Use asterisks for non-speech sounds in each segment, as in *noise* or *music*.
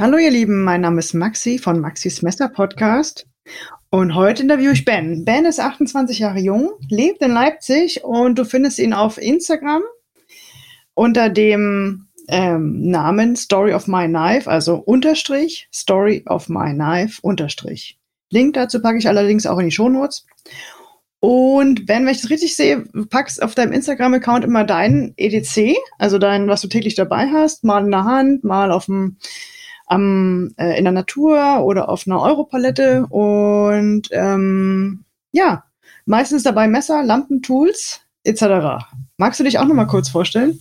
Hallo ihr Lieben, mein Name ist Maxi von Maxis Messer Podcast und heute interviewe ich Ben. Ben ist 28 Jahre jung, lebt in Leipzig und du findest ihn auf Instagram unter dem ähm, Namen Story of My Knife, also Unterstrich Story of My Knife Unterstrich. Link dazu packe ich allerdings auch in die Shownotes. Und Ben, wenn ich das richtig sehe, packst auf deinem Instagram-Account immer deinen EDC, also dein, was du täglich dabei hast, mal in der Hand, mal auf dem am, äh, in der Natur oder auf einer Europalette und ähm, ja, meistens dabei Messer, Lampen, Tools etc. Magst du dich auch noch mal kurz vorstellen?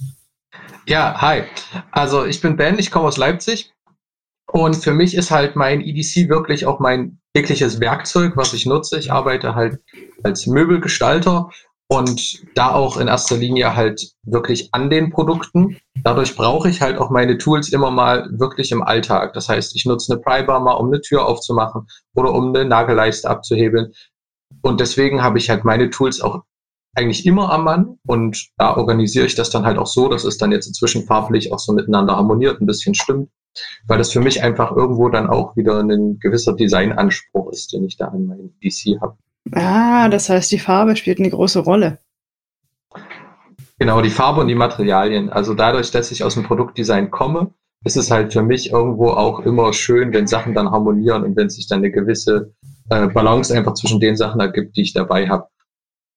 Ja, hi. Also ich bin Ben, ich komme aus Leipzig und für mich ist halt mein EDC wirklich auch mein tägliches Werkzeug, was ich nutze. Ich arbeite halt als Möbelgestalter und da auch in erster Linie halt wirklich an den Produkten. Dadurch brauche ich halt auch meine Tools immer mal wirklich im Alltag. Das heißt, ich nutze eine Prybar mal, um eine Tür aufzumachen oder um eine Nagelleiste abzuhebeln. Und deswegen habe ich halt meine Tools auch eigentlich immer am Mann und da organisiere ich das dann halt auch so, dass es dann jetzt inzwischen farblich auch so miteinander harmoniert, ein bisschen stimmt, weil das für mich einfach irgendwo dann auch wieder ein gewisser Designanspruch ist, den ich da an meinem DC habe. Ah, das heißt, die Farbe spielt eine große Rolle. Genau, die Farbe und die Materialien. Also dadurch, dass ich aus dem Produktdesign komme, ist es halt für mich irgendwo auch immer schön, wenn Sachen dann harmonieren und wenn sich dann eine gewisse äh, Balance einfach zwischen den Sachen ergibt, die ich dabei habe.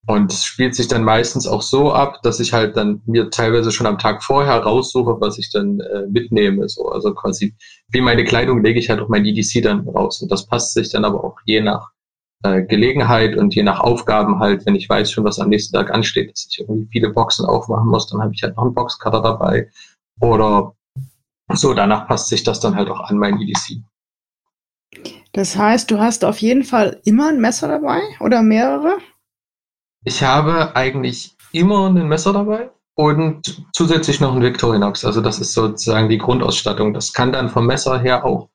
Und es spielt sich dann meistens auch so ab, dass ich halt dann mir teilweise schon am Tag vorher raussuche, was ich dann äh, mitnehme. So. Also quasi wie meine Kleidung lege ich halt auch mein EDC dann raus. Und das passt sich dann aber auch je nach äh, Gelegenheit und je nach Aufgaben halt, wenn ich weiß schon, was am nächsten Tag ansteht, dass ich irgendwie viele Boxen aufmachen muss, dann habe ich halt noch einen Boxcutter dabei. Oder so, danach passt sich das dann halt auch an mein EDC. Das heißt, du hast auf jeden Fall immer ein Messer dabei oder mehrere? Ich habe eigentlich immer ein Messer dabei und zusätzlich noch ein Victorinox. Also das ist sozusagen die Grundausstattung. Das kann dann vom Messer her auch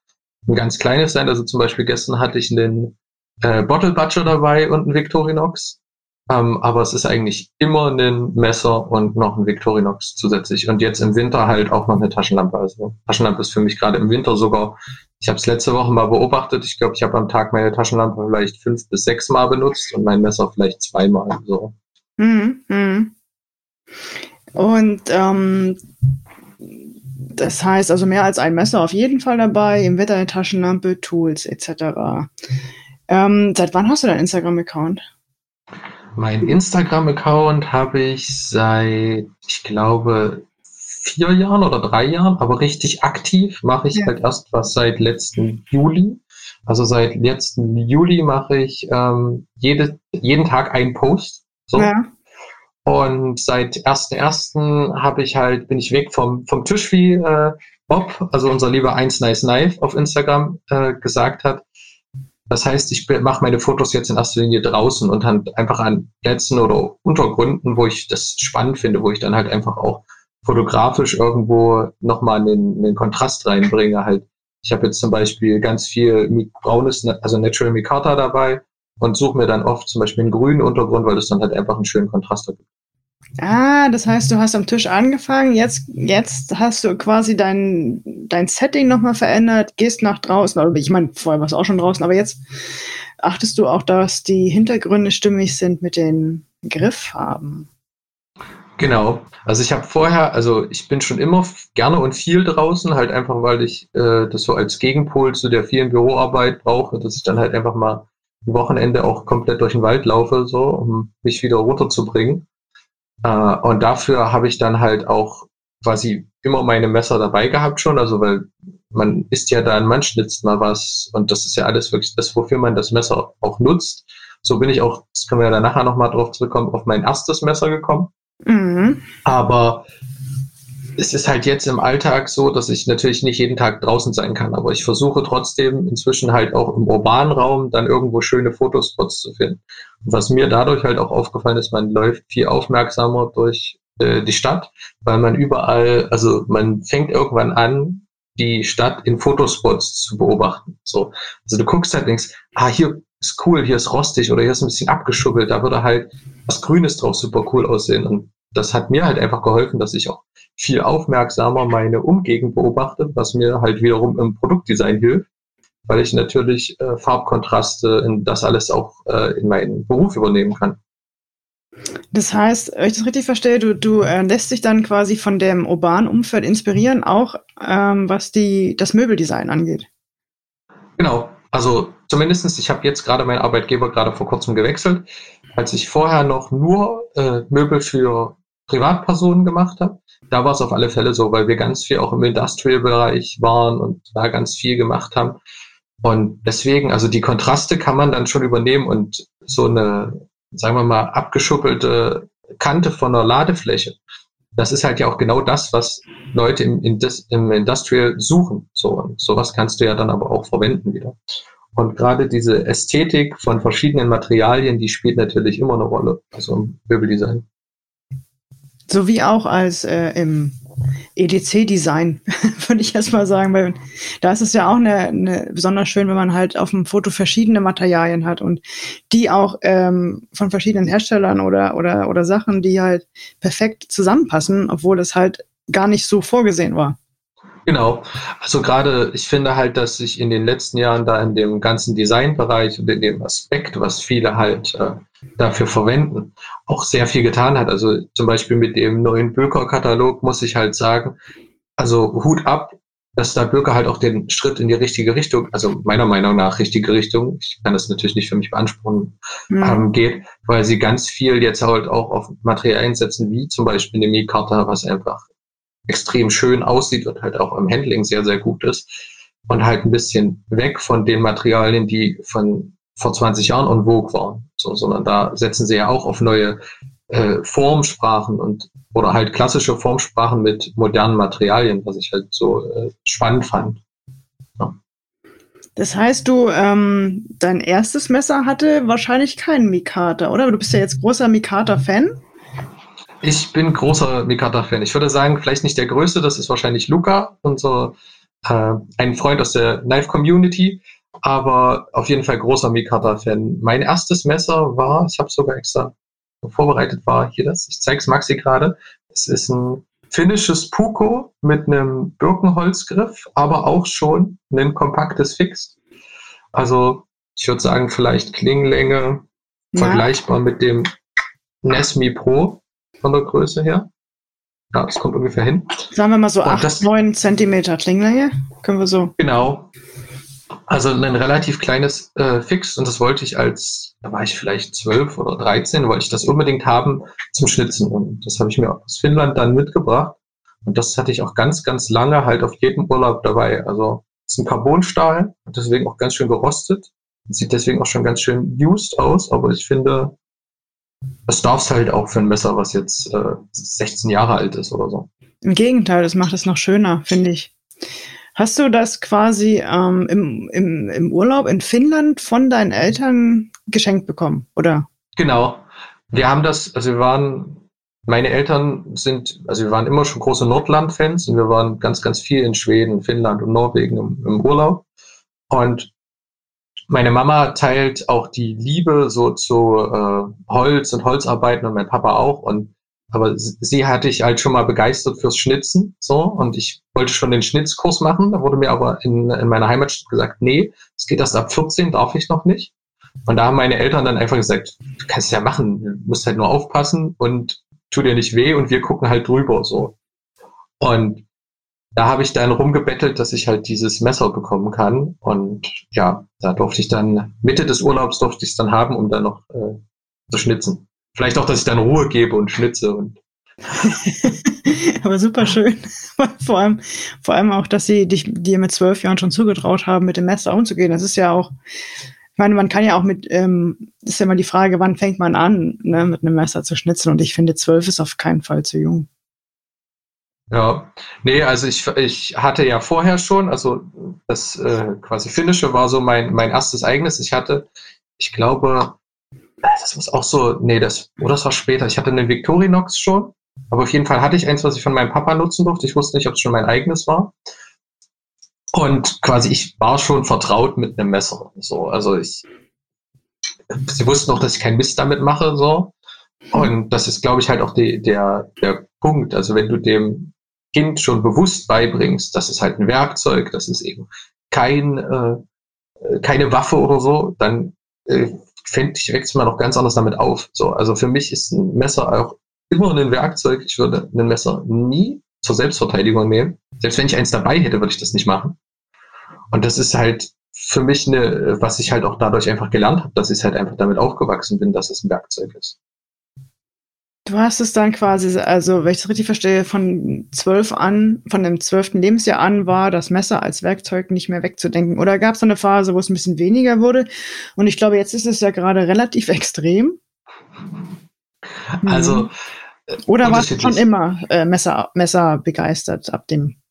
ein ganz kleines sein. Also zum Beispiel gestern hatte ich einen äh, Bottle Butcher dabei und ein Victorinox. Ähm, aber es ist eigentlich immer ein Messer und noch ein Victorinox zusätzlich. Und jetzt im Winter halt auch noch eine Taschenlampe. Also Taschenlampe ist für mich gerade im Winter sogar. Ich habe es letzte Woche mal beobachtet. Ich glaube, ich habe am Tag meine Taschenlampe vielleicht fünf bis sechs Mal benutzt und mein Messer vielleicht zweimal. So. Mhm, mh. Und ähm, das heißt also mehr als ein Messer auf jeden Fall dabei, im Wetter eine Taschenlampe, Tools etc. Ähm, seit wann hast du deinen Instagram-Account? Mein Instagram-Account habe ich seit, ich glaube, vier Jahren oder drei Jahren, aber richtig aktiv mache ich ja. halt erst was seit letzten Juli. Also seit letzten Juli mache ich ähm, jede, jeden Tag einen Post. So. Ja. Und seit 1.1. habe ich halt, bin ich weg vom, vom Tisch, wie äh, Bob, also unser lieber 1 Nice Knife auf Instagram äh, gesagt hat. Das heißt, ich mache meine Fotos jetzt in erster Linie draußen und dann einfach an Plätzen oder Untergründen, wo ich das spannend finde, wo ich dann halt einfach auch fotografisch irgendwo nochmal einen, einen Kontrast reinbringe. Halt, ich habe jetzt zum Beispiel ganz viel braunes, also Natural Micarta dabei und suche mir dann oft zum Beispiel einen grünen Untergrund, weil das dann halt einfach einen schönen Kontrast hat. Ah, das heißt, du hast am Tisch angefangen, jetzt, jetzt hast du quasi dein, dein Setting nochmal verändert, gehst nach draußen, ich meine, vorher warst du auch schon draußen, aber jetzt achtest du auch, dass die Hintergründe stimmig sind mit den Grifffarben. Genau. Also ich habe vorher, also ich bin schon immer gerne und viel draußen, halt einfach, weil ich äh, das so als Gegenpol zu der vielen Büroarbeit brauche, dass ich dann halt einfach mal ein Wochenende auch komplett durch den Wald laufe, so, um mich wieder runterzubringen. Äh, und dafür habe ich dann halt auch quasi immer meine Messer dabei gehabt schon, also weil man isst ja dann, man schnitzt mal was und das ist ja alles wirklich das, wofür man das Messer auch nutzt. So bin ich auch, das können wir ja dann nachher nochmal drauf zurückkommen, auf mein erstes Messer gekommen. Mhm. Aber es ist halt jetzt im Alltag so, dass ich natürlich nicht jeden Tag draußen sein kann, aber ich versuche trotzdem inzwischen halt auch im urbanen Raum dann irgendwo schöne Fotospots zu finden. Und was mir dadurch halt auch aufgefallen ist, man läuft viel aufmerksamer durch äh, die Stadt, weil man überall, also man fängt irgendwann an, die Stadt in Fotospots zu beobachten. So, also du guckst halt denkst, ah hier ist cool, hier ist rostig oder hier ist ein bisschen abgeschubbelt, da würde halt was Grünes drauf super cool aussehen und das hat mir halt einfach geholfen, dass ich auch viel aufmerksamer meine Umgegend beobachte, was mir halt wiederum im Produktdesign hilft, weil ich natürlich äh, Farbkontraste in das alles auch äh, in meinen Beruf übernehmen kann. Das heißt, wenn ich das richtig verstehe, du, du äh, lässt dich dann quasi von dem urbanen Umfeld inspirieren, auch ähm, was die, das Möbeldesign angeht. Genau, also zumindestens, ich habe jetzt gerade meinen Arbeitgeber gerade vor kurzem gewechselt. Als ich vorher noch nur äh, Möbel für Privatpersonen gemacht habe, da war es auf alle Fälle so, weil wir ganz viel auch im Industrial-Bereich waren und da ganz viel gemacht haben. Und deswegen, also die Kontraste kann man dann schon übernehmen und so eine, sagen wir mal, abgeschuppelte Kante von einer Ladefläche. Das ist halt ja auch genau das, was Leute im, im Industrial suchen. So, und sowas kannst du ja dann aber auch verwenden wieder. Und gerade diese Ästhetik von verschiedenen Materialien, die spielt natürlich immer eine Rolle, also im Möbeldesign. So wie auch als äh, im EDC-Design, *laughs* würde ich erst mal sagen, weil da ist es ja auch eine, eine besonders schön, wenn man halt auf dem Foto verschiedene Materialien hat und die auch ähm, von verschiedenen Herstellern oder, oder, oder Sachen, die halt perfekt zusammenpassen, obwohl es halt gar nicht so vorgesehen war. Genau. Also gerade, ich finde halt, dass sich in den letzten Jahren da in dem ganzen Designbereich und in dem Aspekt, was viele halt äh, dafür verwenden, auch sehr viel getan hat. Also zum Beispiel mit dem neuen Böker-Katalog muss ich halt sagen, also Hut ab, dass da Böker halt auch den Schritt in die richtige Richtung, also meiner Meinung nach richtige Richtung, ich kann das natürlich nicht für mich beanspruchen, mhm. ähm, geht, weil sie ganz viel jetzt halt auch auf Materialien setzen, wie zum Beispiel eine Mi-Karte, was einfach extrem schön aussieht und halt auch im Handling sehr, sehr gut ist. Und halt ein bisschen weg von den Materialien, die von vor 20 Jahren en vogue waren. So, sondern da setzen sie ja auch auf neue äh, Formsprachen und oder halt klassische Formsprachen mit modernen Materialien, was ich halt so äh, spannend fand. Ja. Das heißt, du, ähm, dein erstes Messer hatte wahrscheinlich keinen Mikata, oder? Du bist ja jetzt großer Mikata-Fan. Ich bin großer Mikata-Fan. Ich würde sagen, vielleicht nicht der größte, das ist wahrscheinlich Luca, unser äh, ein Freund aus der Knife-Community, aber auf jeden Fall großer Mikata-Fan. Mein erstes Messer war, ich habe sogar extra vorbereitet, war hier das. Ich zeige es Maxi gerade. Es ist ein finnisches Puko mit einem Birkenholzgriff, aber auch schon ein kompaktes Fix. Also ich würde sagen, vielleicht Klingenlänge ja. vergleichbar mit dem Nesmi Pro von der Größe her. Ja, das kommt ungefähr hin. Sagen wir mal so 8, 9 Zentimeter Klingenlänge. Können wir so. Genau. Also ein relativ kleines äh, Fix und das wollte ich als, da war ich vielleicht 12 oder 13, wollte ich das unbedingt haben zum Schnitzen. Und das habe ich mir aus Finnland dann mitgebracht. Und das hatte ich auch ganz, ganz lange halt auf jedem Urlaub dabei. Also es ist ein Carbonstahl deswegen auch ganz schön gerostet. Sieht deswegen auch schon ganz schön used aus, aber ich finde, das darf es halt auch für ein Messer, was jetzt äh, 16 Jahre alt ist oder so. Im Gegenteil, das macht es noch schöner, finde ich. Hast du das quasi ähm, im, im, im Urlaub in Finnland von deinen Eltern geschenkt bekommen, oder? Genau. Wir haben das, also wir waren, meine Eltern sind, also wir waren immer schon große Nordland-Fans und wir waren ganz, ganz viel in Schweden, Finnland und Norwegen im, im Urlaub. Und meine Mama teilt auch die Liebe so zu äh, Holz und Holzarbeiten und mein Papa auch. Und aber sie hatte ich halt schon mal begeistert fürs Schnitzen, so und ich wollte schon den Schnitzkurs machen. Da wurde mir aber in, in meiner Heimatstadt gesagt, nee, es geht erst ab 14, darf ich noch nicht. Und da haben meine Eltern dann einfach gesagt, du kannst ja machen, du musst halt nur aufpassen und tu dir nicht weh und wir gucken halt drüber so. Und da habe ich dann rumgebettelt, dass ich halt dieses Messer bekommen kann. Und ja, da durfte ich dann, Mitte des Urlaubs durfte ich es dann haben, um dann noch äh, zu schnitzen. Vielleicht auch, dass ich dann Ruhe gebe und schnitze und *laughs* Aber super schön. *laughs* vor allem, vor allem auch, dass sie dich dir mit zwölf Jahren schon zugetraut haben, mit dem Messer umzugehen. Das ist ja auch, ich meine, man kann ja auch mit, ähm, ist ja immer die Frage, wann fängt man an, ne, mit einem Messer zu schnitzen. Und ich finde, zwölf ist auf keinen Fall zu jung. Ja, nee, also ich, ich hatte ja vorher schon, also das äh, quasi Finnische war so mein, mein erstes eigenes. Ich hatte, ich glaube, das muss auch so, nee, das, oder das war später. Ich hatte eine Victorinox schon, aber auf jeden Fall hatte ich eins, was ich von meinem Papa nutzen durfte. Ich wusste nicht, ob es schon mein eigenes war. Und quasi ich war schon vertraut mit einem Messer. So, also ich, sie wussten auch, dass ich keinen Mist damit mache, so. Und das ist, glaube ich, halt auch die, der, der Punkt. Also wenn du dem Kind schon bewusst beibringst, das ist halt ein Werkzeug, das ist eben kein, äh, keine Waffe oder so, dann äh, fände ich, wächst man noch ganz anders damit auf. So, also für mich ist ein Messer auch immer ein Werkzeug. Ich würde ein Messer nie zur Selbstverteidigung nehmen. Selbst wenn ich eins dabei hätte, würde ich das nicht machen. Und das ist halt für mich eine, was ich halt auch dadurch einfach gelernt habe, dass ich halt einfach damit aufgewachsen bin, dass es ein Werkzeug ist. Du hast es dann quasi, also wenn ich es richtig verstehe, von zwölf an, von dem zwölften Lebensjahr an war das Messer als Werkzeug nicht mehr wegzudenken. Oder gab es eine Phase, wo es ein bisschen weniger wurde? Und ich glaube, jetzt ist es ja gerade relativ *laughs* extrem. Also mhm. Oder warst du schon immer äh, Messer, Messer begeistert ab dem?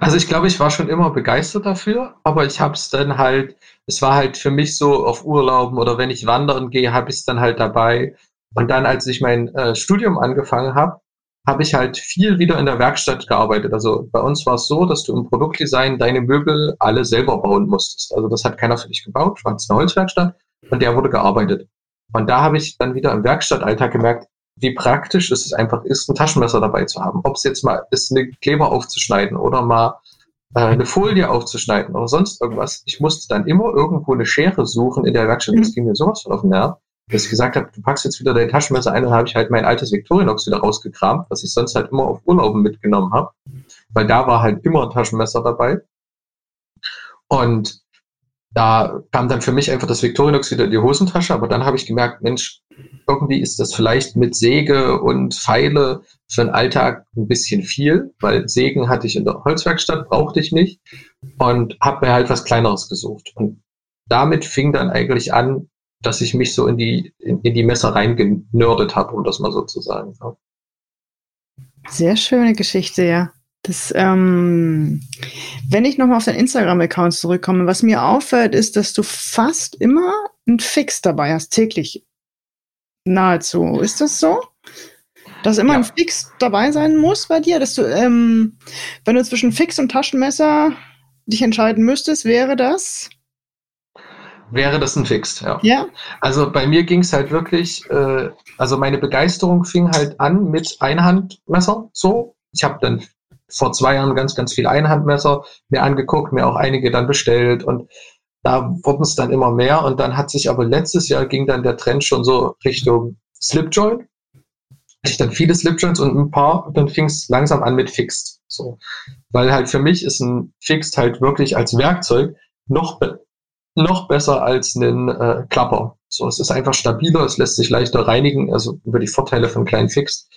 Also ich glaube, ich war schon immer begeistert dafür, aber ich habe es dann halt, es war halt für mich so auf Urlauben oder wenn ich wandern gehe, habe ich es dann halt dabei. Und dann, als ich mein äh, Studium angefangen habe, habe ich halt viel wieder in der Werkstatt gearbeitet. Also bei uns war es so, dass du im Produktdesign deine Möbel alle selber bauen musstest. Also das hat keiner für dich gebaut, war eine Holzwerkstatt und der wurde gearbeitet. Und da habe ich dann wieder im Werkstattalltag gemerkt, wie praktisch es einfach ist, ein Taschenmesser dabei zu haben. Ob es jetzt mal ist, eine Kleber aufzuschneiden oder mal äh, eine Folie aufzuschneiden oder sonst irgendwas. Ich musste dann immer irgendwo eine Schere suchen in der Werkstatt. Das mhm. ging mir sowas von auf den Nerv, dass ich gesagt habe, du packst jetzt wieder dein Taschenmesser ein, dann habe ich halt mein altes Victorinox wieder rausgekramt, was ich sonst halt immer auf Urlauben mitgenommen habe. Weil da war halt immer ein Taschenmesser dabei. Und da kam dann für mich einfach das Victorinox wieder in die Hosentasche, aber dann habe ich gemerkt, Mensch, irgendwie ist das vielleicht mit Säge und Pfeile für den Alltag ein bisschen viel, weil Sägen hatte ich in der Holzwerkstatt, brauchte ich nicht und habe mir halt was Kleineres gesucht. Und damit fing dann eigentlich an, dass ich mich so in die, in, in die Messer reingenördet habe, um das mal so zu sagen. Sehr schöne Geschichte, ja. Das, ähm, wenn ich nochmal auf deinen Instagram-Account zurückkomme, was mir auffällt, ist, dass du fast immer ein Fix dabei hast, täglich. Nahezu. Ist das so? Dass immer ja. ein Fix dabei sein muss bei dir? Dass du, ähm, wenn du zwischen Fix und Taschenmesser dich entscheiden müsstest, wäre das? Wäre das ein Fix, ja. Ja. Also bei mir ging es halt wirklich, äh, also meine Begeisterung fing halt an mit Einhandmesser so. Ich habe dann vor zwei Jahren ganz, ganz viel Einhandmesser mir angeguckt, mir auch einige dann bestellt und da wurden es dann immer mehr und dann hat sich aber letztes Jahr ging dann der Trend schon so Richtung Slipjoint. Ich dann viele Slipjoints und ein paar, und dann fing es langsam an mit Fixed. So. Weil halt für mich ist ein Fixed halt wirklich als Werkzeug noch, noch besser als ein äh, Klapper. So, es ist einfach stabiler, es lässt sich leichter reinigen, also über die Vorteile von kleinen Fixed.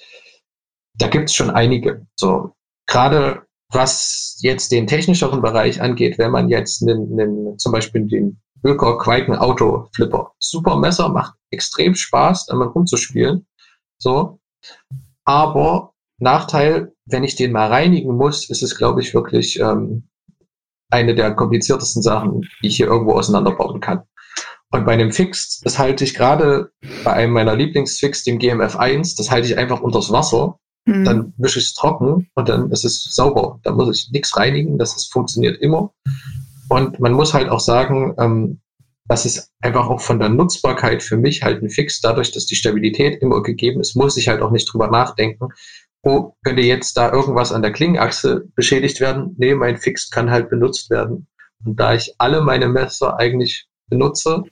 Da gibt es schon einige. So, gerade was jetzt den technischeren Bereich angeht, wenn man jetzt einen, einen, zum Beispiel den Böker Quaken Auto Flipper, super Messer, macht extrem Spaß, damit rumzuspielen. So. Aber Nachteil, wenn ich den mal reinigen muss, ist es, glaube ich, wirklich ähm, eine der kompliziertesten Sachen, die ich hier irgendwo auseinanderbauen kann. Und bei einem Fix, das halte ich gerade bei einem meiner Lieblingsfix, dem GMF1, das halte ich einfach unters Wasser Mhm. Dann wische ich es trocken und dann ist es sauber. Da muss ich nichts reinigen, das ist, funktioniert immer. Und man muss halt auch sagen, ähm, das ist einfach auch von der Nutzbarkeit für mich halt ein Fix. Dadurch, dass die Stabilität immer gegeben ist, muss ich halt auch nicht drüber nachdenken. Oh, könnte jetzt da irgendwas an der Klingenachse beschädigt werden? Nee, mein Fix kann halt benutzt werden. Und da ich alle meine Messer eigentlich benutze,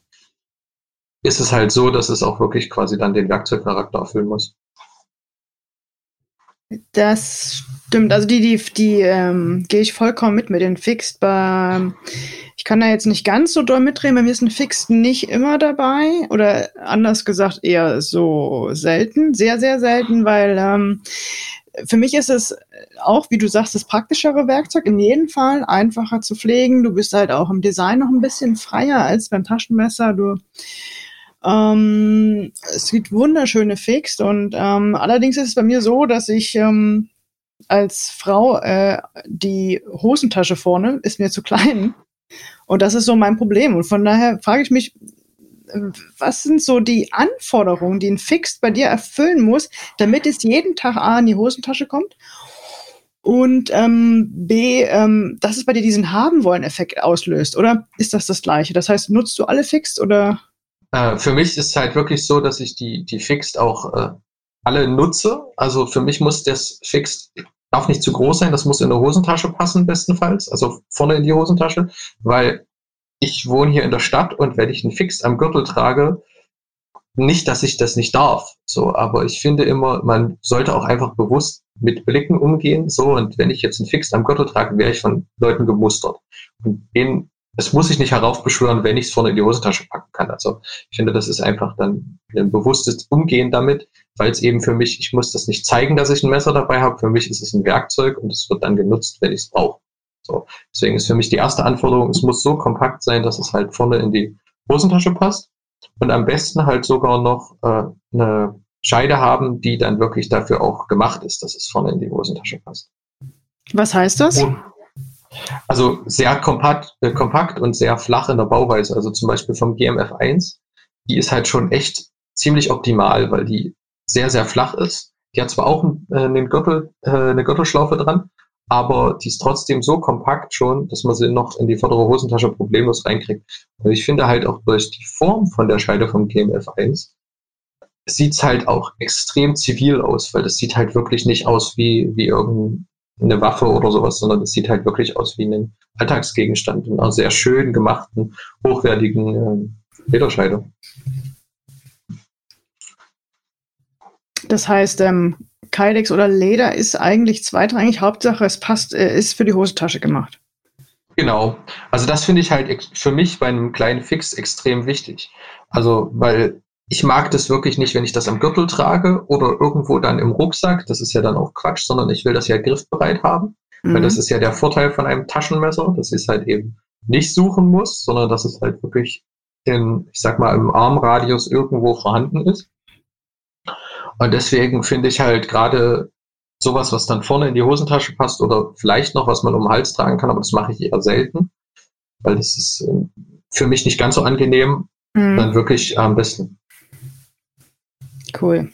ist es halt so, dass es auch wirklich quasi dann den Werkzeugcharakter erfüllen muss. Das stimmt. Also die, die, die ähm, gehe ich vollkommen mit mit den Fixed. Bei, ich kann da jetzt nicht ganz so doll mitreden. Bei mir ist ein Fixed nicht immer dabei. Oder anders gesagt, eher so selten. Sehr, sehr selten, weil ähm, für mich ist es auch, wie du sagst, das praktischere Werkzeug. In jedem Fall einfacher zu pflegen. Du bist halt auch im Design noch ein bisschen freier als beim Taschenmesser. Du ähm, es gibt wunderschöne Fix und ähm, allerdings ist es bei mir so, dass ich ähm, als Frau äh, die Hosentasche vorne ist mir zu klein und das ist so mein Problem und von daher frage ich mich, was sind so die Anforderungen, die ein Fix bei dir erfüllen muss, damit es jeden Tag A in die Hosentasche kommt und ähm, B, ähm, dass es bei dir diesen haben wollen Effekt auslöst, oder ist das das gleiche? Das heißt, nutzt du alle Fixed oder? Äh, für mich ist es halt wirklich so, dass ich die, die Fixed auch äh, alle nutze. Also für mich muss das Fix, darf nicht zu groß sein, das muss in der Hosentasche passen, bestenfalls, also vorne in die Hosentasche, weil ich wohne hier in der Stadt und wenn ich einen Fix am Gürtel trage, nicht, dass ich das nicht darf, so, aber ich finde immer, man sollte auch einfach bewusst mit Blicken umgehen, so, und wenn ich jetzt einen Fix am Gürtel trage, wäre ich von Leuten gemustert. Und den, das muss ich nicht heraufbeschwören, wenn ich es vorne in die Hosentasche packen kann. Also, ich finde, das ist einfach dann ein bewusstes Umgehen damit, weil es eben für mich, ich muss das nicht zeigen, dass ich ein Messer dabei habe. Für mich ist es ein Werkzeug und es wird dann genutzt, wenn ich es brauche. So. Deswegen ist für mich die erste Anforderung, es muss so kompakt sein, dass es halt vorne in die Hosentasche passt und am besten halt sogar noch äh, eine Scheide haben, die dann wirklich dafür auch gemacht ist, dass es vorne in die Hosentasche passt. Was heißt das? Und, also sehr kompakt, äh, kompakt und sehr flach in der Bauweise. Also zum Beispiel vom GMF1, die ist halt schon echt ziemlich optimal, weil die sehr, sehr flach ist. Die hat zwar auch äh, einen Gürtel, äh, eine Gürtelschlaufe dran, aber die ist trotzdem so kompakt schon, dass man sie noch in die vordere Hosentasche problemlos reinkriegt. Und ich finde halt auch durch die Form von der Scheide vom GMF1 sieht es halt auch extrem zivil aus, weil das sieht halt wirklich nicht aus wie, wie irgendeine Waffe oder sowas, sondern es sieht halt wirklich aus wie ein Alltagsgegenstand in einer sehr schön gemachten, hochwertigen äh, Lederscheide. Das heißt, ähm, Kydex oder Leder ist eigentlich zweitrangig. Hauptsache, es passt, äh, ist für die Hosentasche gemacht. Genau. Also das finde ich halt für mich bei einem kleinen Fix extrem wichtig. Also, weil ich mag das wirklich nicht, wenn ich das am Gürtel trage oder irgendwo dann im Rucksack. Das ist ja dann auch Quatsch, sondern ich will das ja griffbereit haben. Mhm. Weil das ist ja der Vorteil von einem Taschenmesser, dass ich es halt eben nicht suchen muss, sondern dass es halt wirklich in, ich sag mal, im Armradius irgendwo vorhanden ist. Und deswegen finde ich halt gerade sowas, was dann vorne in die Hosentasche passt oder vielleicht noch, was man um den Hals tragen kann, aber das mache ich eher selten, weil das ist ähm, für mich nicht ganz so angenehm, mhm. dann wirklich am besten. Cool.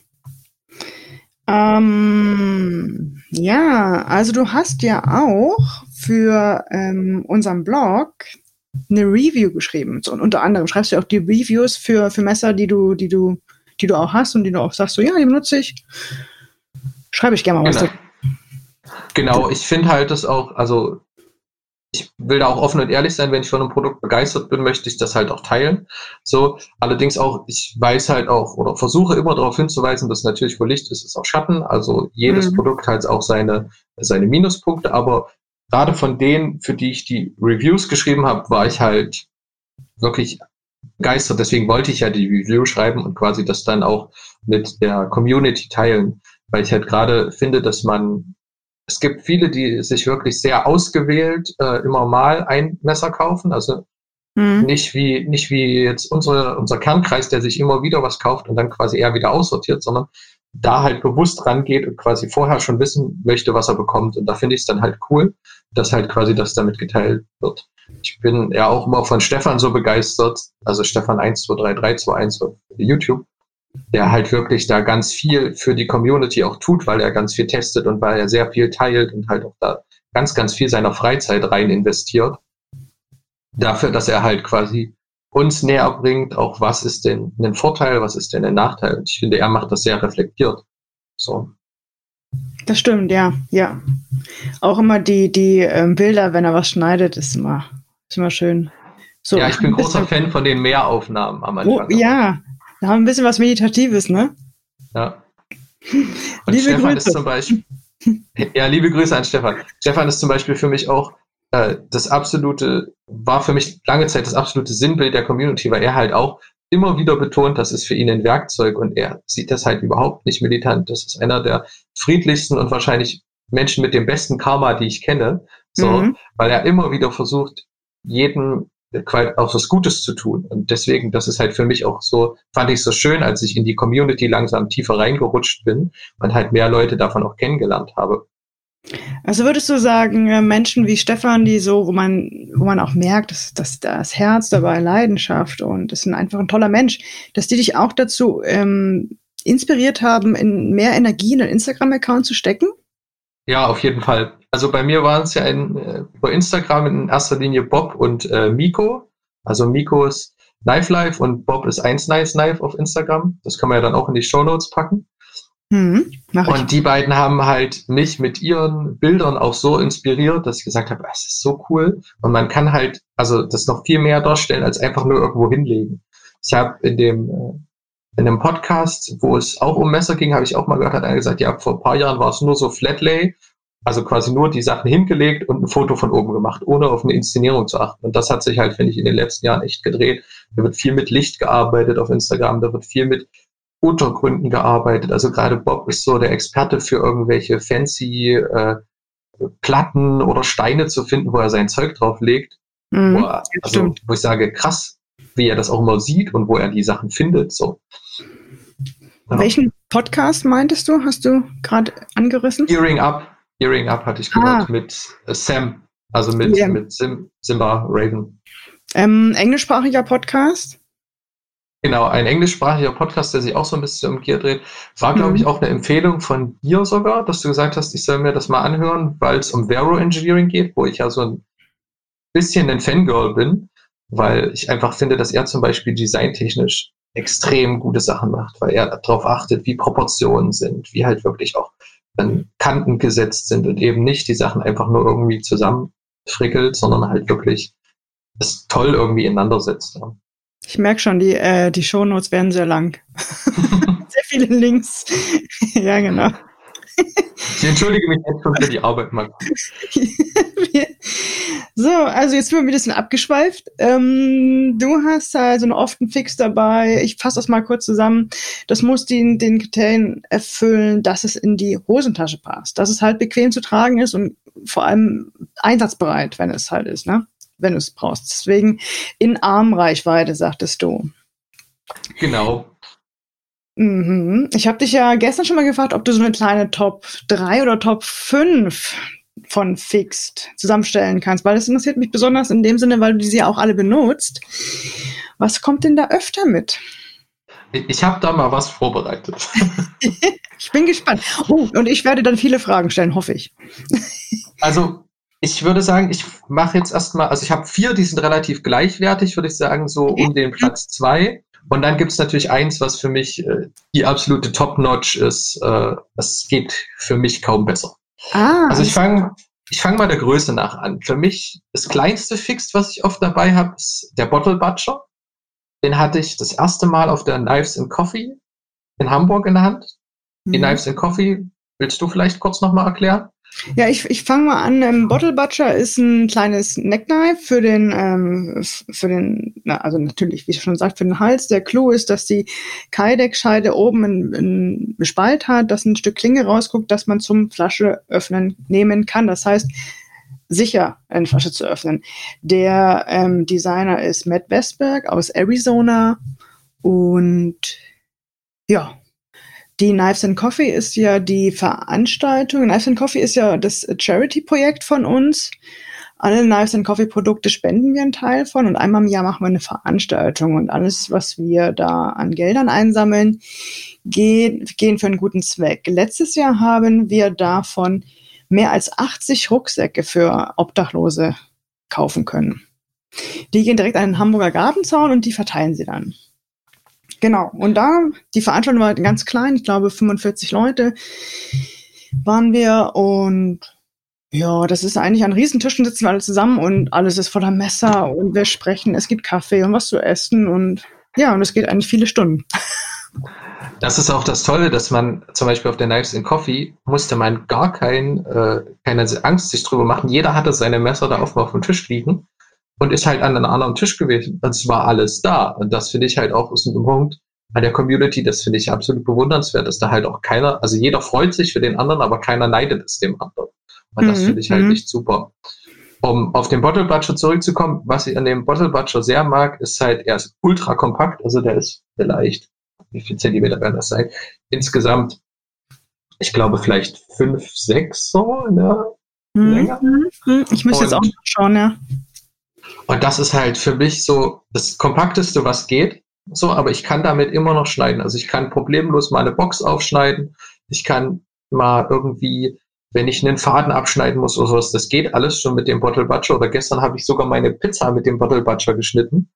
Ähm, ja, also du hast ja auch für ähm, unseren Blog eine Review geschrieben. Und unter anderem schreibst du auch die Reviews für, für Messer, die du, die du die du auch hast und die du auch sagst, so ja, die benutze ich, schreibe ich gerne mal was. Genau, genau. ich finde halt das auch, also ich will da auch offen und ehrlich sein, wenn ich von einem Produkt begeistert bin, möchte ich das halt auch teilen. So, allerdings auch, ich weiß halt auch oder versuche immer darauf hinzuweisen, dass natürlich wo Licht ist, ist auch Schatten. Also jedes mhm. Produkt hat auch seine, seine Minuspunkte, aber gerade von denen, für die ich die Reviews geschrieben habe, war ich halt wirklich begeistert. Deswegen wollte ich ja die Review schreiben und quasi das dann auch mit der Community teilen, weil ich halt gerade finde, dass man es gibt viele, die sich wirklich sehr ausgewählt äh, immer mal ein Messer kaufen, also mhm. nicht wie nicht wie jetzt unsere, unser Kernkreis, der sich immer wieder was kauft und dann quasi eher wieder aussortiert, sondern da halt bewusst rangeht und quasi vorher schon wissen möchte, was er bekommt. Und da finde ich es dann halt cool, dass halt quasi das damit geteilt wird. Ich bin ja auch immer von Stefan so begeistert, also Stefan 123321 auf YouTube, der halt wirklich da ganz viel für die Community auch tut, weil er ganz viel testet und weil er sehr viel teilt und halt auch da ganz, ganz viel seiner Freizeit rein investiert. Dafür, dass er halt quasi uns näher bringt, auch was ist denn ein Vorteil, was ist denn ein Nachteil. Und ich finde, er macht das sehr reflektiert. So. Das stimmt, ja, ja. Auch immer die, die ähm, Bilder, wenn er was schneidet, ist immer ist immer schön. So, ja, ich bin großer Fan von den Mehraufnahmen am Anfang. Oh, ja, da haben ein bisschen was Meditatives, ne? Ja. *laughs* Und liebe Stefan Grüße. ist zum Beispiel. *laughs* Ja, liebe Grüße an Stefan. Stefan ist zum Beispiel für mich auch äh, das absolute, war für mich lange Zeit das absolute Sinnbild der Community, weil er halt auch immer wieder betont, das ist für ihn ein Werkzeug und er sieht das halt überhaupt nicht militant. Das ist einer der friedlichsten und wahrscheinlich Menschen mit dem besten Karma, die ich kenne. So, mhm. weil er immer wieder versucht, jeden auch was Gutes zu tun. Und deswegen, das ist halt für mich auch so, fand ich so schön, als ich in die Community langsam tiefer reingerutscht bin und halt mehr Leute davon auch kennengelernt habe. Also würdest du sagen, äh, Menschen wie Stefan, die so, wo man, wo man auch merkt, dass, dass das Herz dabei, Leidenschaft und ist einfach ein toller Mensch, dass die dich auch dazu ähm, inspiriert haben, in mehr Energie in den Instagram-Account zu stecken? Ja, auf jeden Fall. Also bei mir waren es ja in, äh, über Instagram in erster Linie Bob und äh, Miko. Also Miko ist Knife Life und Bob ist eins Nice Knife auf Instagram. Das kann man ja dann auch in die Show Notes packen. Mhm, und die beiden haben halt mich mit ihren Bildern auch so inspiriert, dass ich gesagt habe, es ist so cool. Und man kann halt, also das noch viel mehr darstellen, als einfach nur irgendwo hinlegen. Ich habe in dem äh, in einem Podcast, wo es auch um Messer ging, habe ich auch mal gehört, hat einer gesagt, ja, vor ein paar Jahren war es nur so Flatlay, also quasi nur die Sachen hingelegt und ein Foto von oben gemacht, ohne auf eine Inszenierung zu achten. Und das hat sich halt, finde ich, in den letzten Jahren echt gedreht. Da wird viel mit Licht gearbeitet auf Instagram, da wird viel mit Untergründen gearbeitet. Also gerade Bob ist so der Experte für irgendwelche fancy äh, Platten oder Steine zu finden, wo er sein Zeug drauf legt. Mhm, wo, er, also, wo ich sage, krass, wie er das auch immer sieht und wo er die Sachen findet. So. Ja. Welchen Podcast meintest du? Hast du gerade angerissen? Earring Up. Earring Up hatte ich gehört ah. mit äh, Sam, also mit, ja. mit Sim, Simba Raven. Ähm, englischsprachiger Podcast? Genau, ein englischsprachiger Podcast, der sich auch so ein bisschen um Gear dreht. War, glaube mhm. ich, auch eine Empfehlung von dir sogar, dass du gesagt hast, ich soll mir das mal anhören, weil es um Vero Engineering geht, wo ich ja so ein bisschen ein Fangirl bin, weil ich einfach finde, dass er zum Beispiel designtechnisch extrem gute Sachen macht, weil er darauf achtet, wie Proportionen sind, wie halt wirklich auch dann Kanten gesetzt sind und eben nicht die Sachen einfach nur irgendwie zusammenfrickelt, sondern halt wirklich es toll irgendwie ineinander setzt. Ja. Ich merke schon, die, äh, die Shownotes werden sehr lang. *laughs* sehr viele Links. ja, genau. Ich entschuldige mich jetzt schon für die Arbeit, Max. *laughs* so, also jetzt sind wir ein bisschen abgeschweift. Ähm, du hast also einen offenen Fix dabei. Ich fasse das mal kurz zusammen. Das muss den, den Kriterien erfüllen, dass es in die Hosentasche passt. Dass es halt bequem zu tragen ist und vor allem einsatzbereit, wenn es halt ist, ne? wenn du es brauchst. Deswegen in Armreichweite, sagtest du. Genau. Mhm. Ich habe dich ja gestern schon mal gefragt, ob du so eine kleine Top 3 oder Top 5 von Fixed zusammenstellen kannst, weil das interessiert mich besonders in dem Sinne, weil du sie ja auch alle benutzt. Was kommt denn da öfter mit? Ich habe da mal was vorbereitet. *laughs* *laughs* ich bin gespannt. Oh, und ich werde dann viele Fragen stellen, hoffe ich. *laughs* also ich würde sagen, ich mache jetzt erstmal, also ich habe vier, die sind relativ gleichwertig, würde ich sagen, so um den Platz zwei. Und dann gibt es natürlich eins, was für mich äh, die absolute Top-Notch ist. Äh, das geht für mich kaum besser. Ah. Also ich fange ich fang mal der Größe nach an. Für mich das kleinste Fix, was ich oft dabei habe, ist der Bottle Butcher. Den hatte ich das erste Mal auf der Knives and Coffee in Hamburg in der Hand. Mhm. Die Knives and Coffee, willst du vielleicht kurz nochmal erklären? Ja, ich, ich fange mal an. Ähm, Bottle Butcher ist ein kleines Neckknife für den, ähm, für den, na, also natürlich, wie ich schon sagt, für den Hals. Der Clou ist, dass die Kydex-Scheide oben einen Spalt hat, dass ein Stück Klinge rausguckt, dass man zum Flasche öffnen nehmen kann. Das heißt, sicher eine Flasche zu öffnen. Der ähm, Designer ist Matt Westberg aus Arizona und ja, die Knives and Coffee ist ja die Veranstaltung. Knives and Coffee ist ja das Charity-Projekt von uns. Alle Knives and Coffee Produkte spenden wir einen Teil von und einmal im Jahr machen wir eine Veranstaltung und alles, was wir da an Geldern einsammeln, gehen, gehen für einen guten Zweck. Letztes Jahr haben wir davon mehr als 80 Rucksäcke für Obdachlose kaufen können. Die gehen direkt an den Hamburger Gartenzaun und die verteilen sie dann. Genau. Und da, die Veranstaltung war ganz klein, ich glaube 45 Leute waren wir und ja, das ist eigentlich an Riesentischen sitzen wir alle zusammen und alles ist voller Messer und wir sprechen, es gibt Kaffee und was zu essen und ja, und es geht eigentlich viele Stunden. Das ist auch das Tolle, dass man zum Beispiel auf der Knives in Coffee musste man gar kein, äh, keine Angst sich drüber machen. Jeder hatte seine Messer da auf dem Tisch liegen und ist halt an einem anderen Tisch gewesen. Und es war alles da. Und das finde ich halt auch ist ein Punkt an der Community, das finde ich absolut bewundernswert, dass da halt auch keiner, also jeder freut sich für den anderen, aber keiner neidet es dem anderen. Und das mhm. finde ich halt mhm. echt super. Um auf den Bottle Butcher zurückzukommen, was ich an dem Bottle Butcher sehr mag, ist halt, er ist ultra kompakt, also der ist vielleicht, wie viel Zentimeter werden das sein? Insgesamt, ich glaube, vielleicht fünf, sechs so der mhm. Länge. Mhm. Ich muss jetzt auch schauen, ja. Und das ist halt für mich so das Kompakteste, was geht. So, aber ich kann damit immer noch schneiden. Also ich kann problemlos mal eine Box aufschneiden. Ich kann mal irgendwie, wenn ich einen Faden abschneiden muss oder sowas, das geht alles schon mit dem Bottle Butcher. Oder gestern habe ich sogar meine Pizza mit dem Bottle Butcher geschnitten.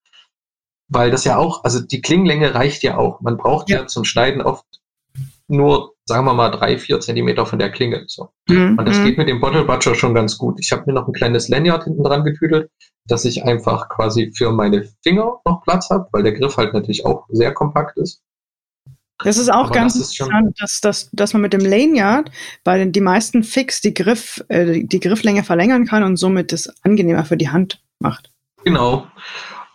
Weil das ja auch, also die Klingenlänge reicht ja auch. Man braucht ja, ja zum Schneiden oft nur, sagen wir mal, drei, vier Zentimeter von der Klinge. So. Mhm. Und das geht mit dem Bottle Butcher schon ganz gut. Ich habe mir noch ein kleines Lanyard hinten dran getüdelt, dass ich einfach quasi für meine Finger noch Platz habe, weil der Griff halt natürlich auch sehr kompakt ist. Das ist auch Aber ganz das interessant, dass, dass, dass man mit dem Lanyard bei den die meisten Fix die, Griff, äh, die Grifflänge verlängern kann und somit es angenehmer für die Hand macht. Genau.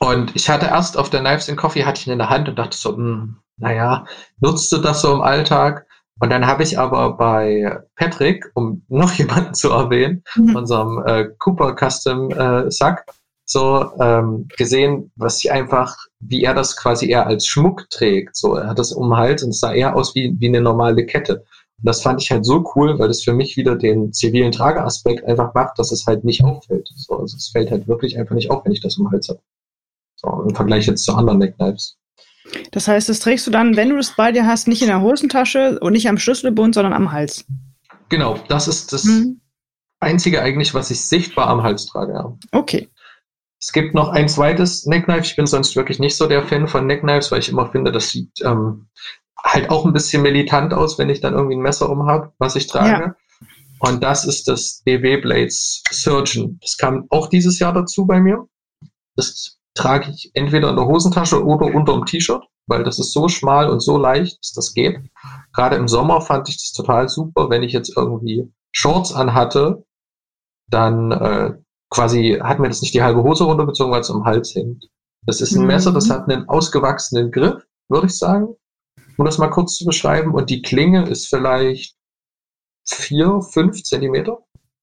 Und ich hatte erst auf der Knives in Coffee hatte ich ihn in der Hand und dachte so, mh, hm, naja, nutzt du das so im Alltag? Und dann habe ich aber bei Patrick, um noch *laughs* jemanden zu erwähnen, mhm. unserem äh, Cooper Custom äh, Sack, so ähm, gesehen, was ich einfach, wie er das quasi eher als Schmuck trägt. So, er hat das um den Hals und es sah eher aus wie, wie eine normale Kette. Und das fand ich halt so cool, weil das für mich wieder den zivilen Trageaspekt einfach macht, dass es halt nicht auffällt. So, also es fällt halt wirklich einfach nicht auf, wenn ich das um den Hals habe. So, im Vergleich jetzt zu anderen Neckknives. Das heißt, das trägst du dann, wenn du das bei dir hast, nicht in der Hosentasche und nicht am Schlüsselbund, sondern am Hals. Genau, das ist das mhm. Einzige eigentlich, was ich sichtbar am Hals trage. Ja. Okay. Es gibt noch ein zweites Neckknife. Ich bin sonst wirklich nicht so der Fan von Neckknives, weil ich immer finde, das sieht ähm, halt auch ein bisschen militant aus, wenn ich dann irgendwie ein Messer um habe, was ich trage. Ja. Und das ist das DW Blades Surgeon. Das kam auch dieses Jahr dazu bei mir. Das trage ich entweder in der Hosentasche oder unter dem T-Shirt, weil das ist so schmal und so leicht, dass das geht. Gerade im Sommer fand ich das total super, wenn ich jetzt irgendwie Shorts anhatte, dann äh, quasi hat mir das nicht die halbe Hose runtergezogen, weil es am Hals hängt. Das ist ein mhm. Messer, das hat einen ausgewachsenen Griff, würde ich sagen, um das mal kurz zu beschreiben. Und die Klinge ist vielleicht vier, fünf Zentimeter.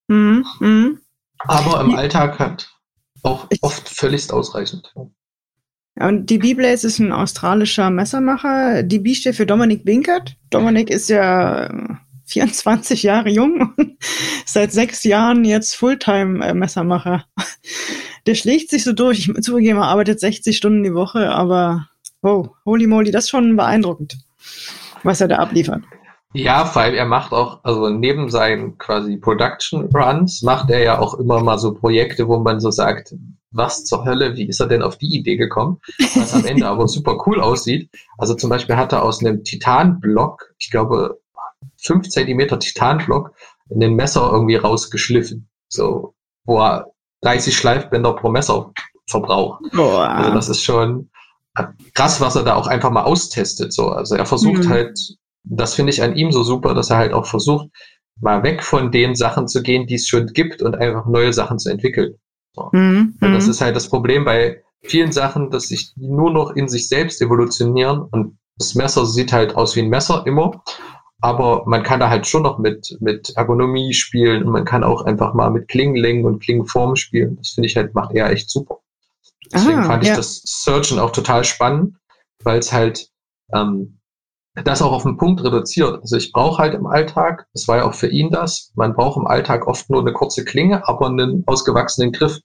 Mhm. Mhm. Aber im Alltag hat auch oft völlig ausreichend. Und DB Blaze ist ein australischer Messermacher. DB steht für Dominik Binkert. Dominik ist ja 24 Jahre jung und *laughs* seit sechs Jahren jetzt Fulltime-Messermacher. Der schlägt sich so durch. Ich zugegeben, er arbeitet 60 Stunden die Woche, aber oh, holy moly, das ist schon beeindruckend, was er da abliefert. Ja, vor allem er macht auch, also neben seinen quasi Production Runs, macht er ja auch immer mal so Projekte, wo man so sagt, was zur Hölle, wie ist er denn auf die Idee gekommen? Was am Ende aber super cool aussieht. Also zum Beispiel hat er aus einem Titanblock, ich glaube, 5 cm Titanblock in den Messer irgendwie rausgeschliffen. So, wo er 30 Schleifbänder pro Messer verbraucht. Boah. Also das ist schon krass, was er da auch einfach mal austestet. So, also er versucht mhm. halt, das finde ich an ihm so super, dass er halt auch versucht, mal weg von den Sachen zu gehen, die es schon gibt und einfach neue Sachen zu entwickeln. So. Mhm. Das mhm. ist halt das Problem bei vielen Sachen, dass sich nur noch in sich selbst evolutionieren und das Messer sieht halt aus wie ein Messer immer aber man kann da halt schon noch mit, mit Ergonomie spielen und man kann auch einfach mal mit Klingenlängen und Klingenformen spielen. Das finde ich halt, macht er echt super. Deswegen Aha, fand ich ja. das Searchen auch total spannend, weil es halt ähm, das auch auf den Punkt reduziert. Also ich brauche halt im Alltag, das war ja auch für ihn das, man braucht im Alltag oft nur eine kurze Klinge, aber einen ausgewachsenen Griff.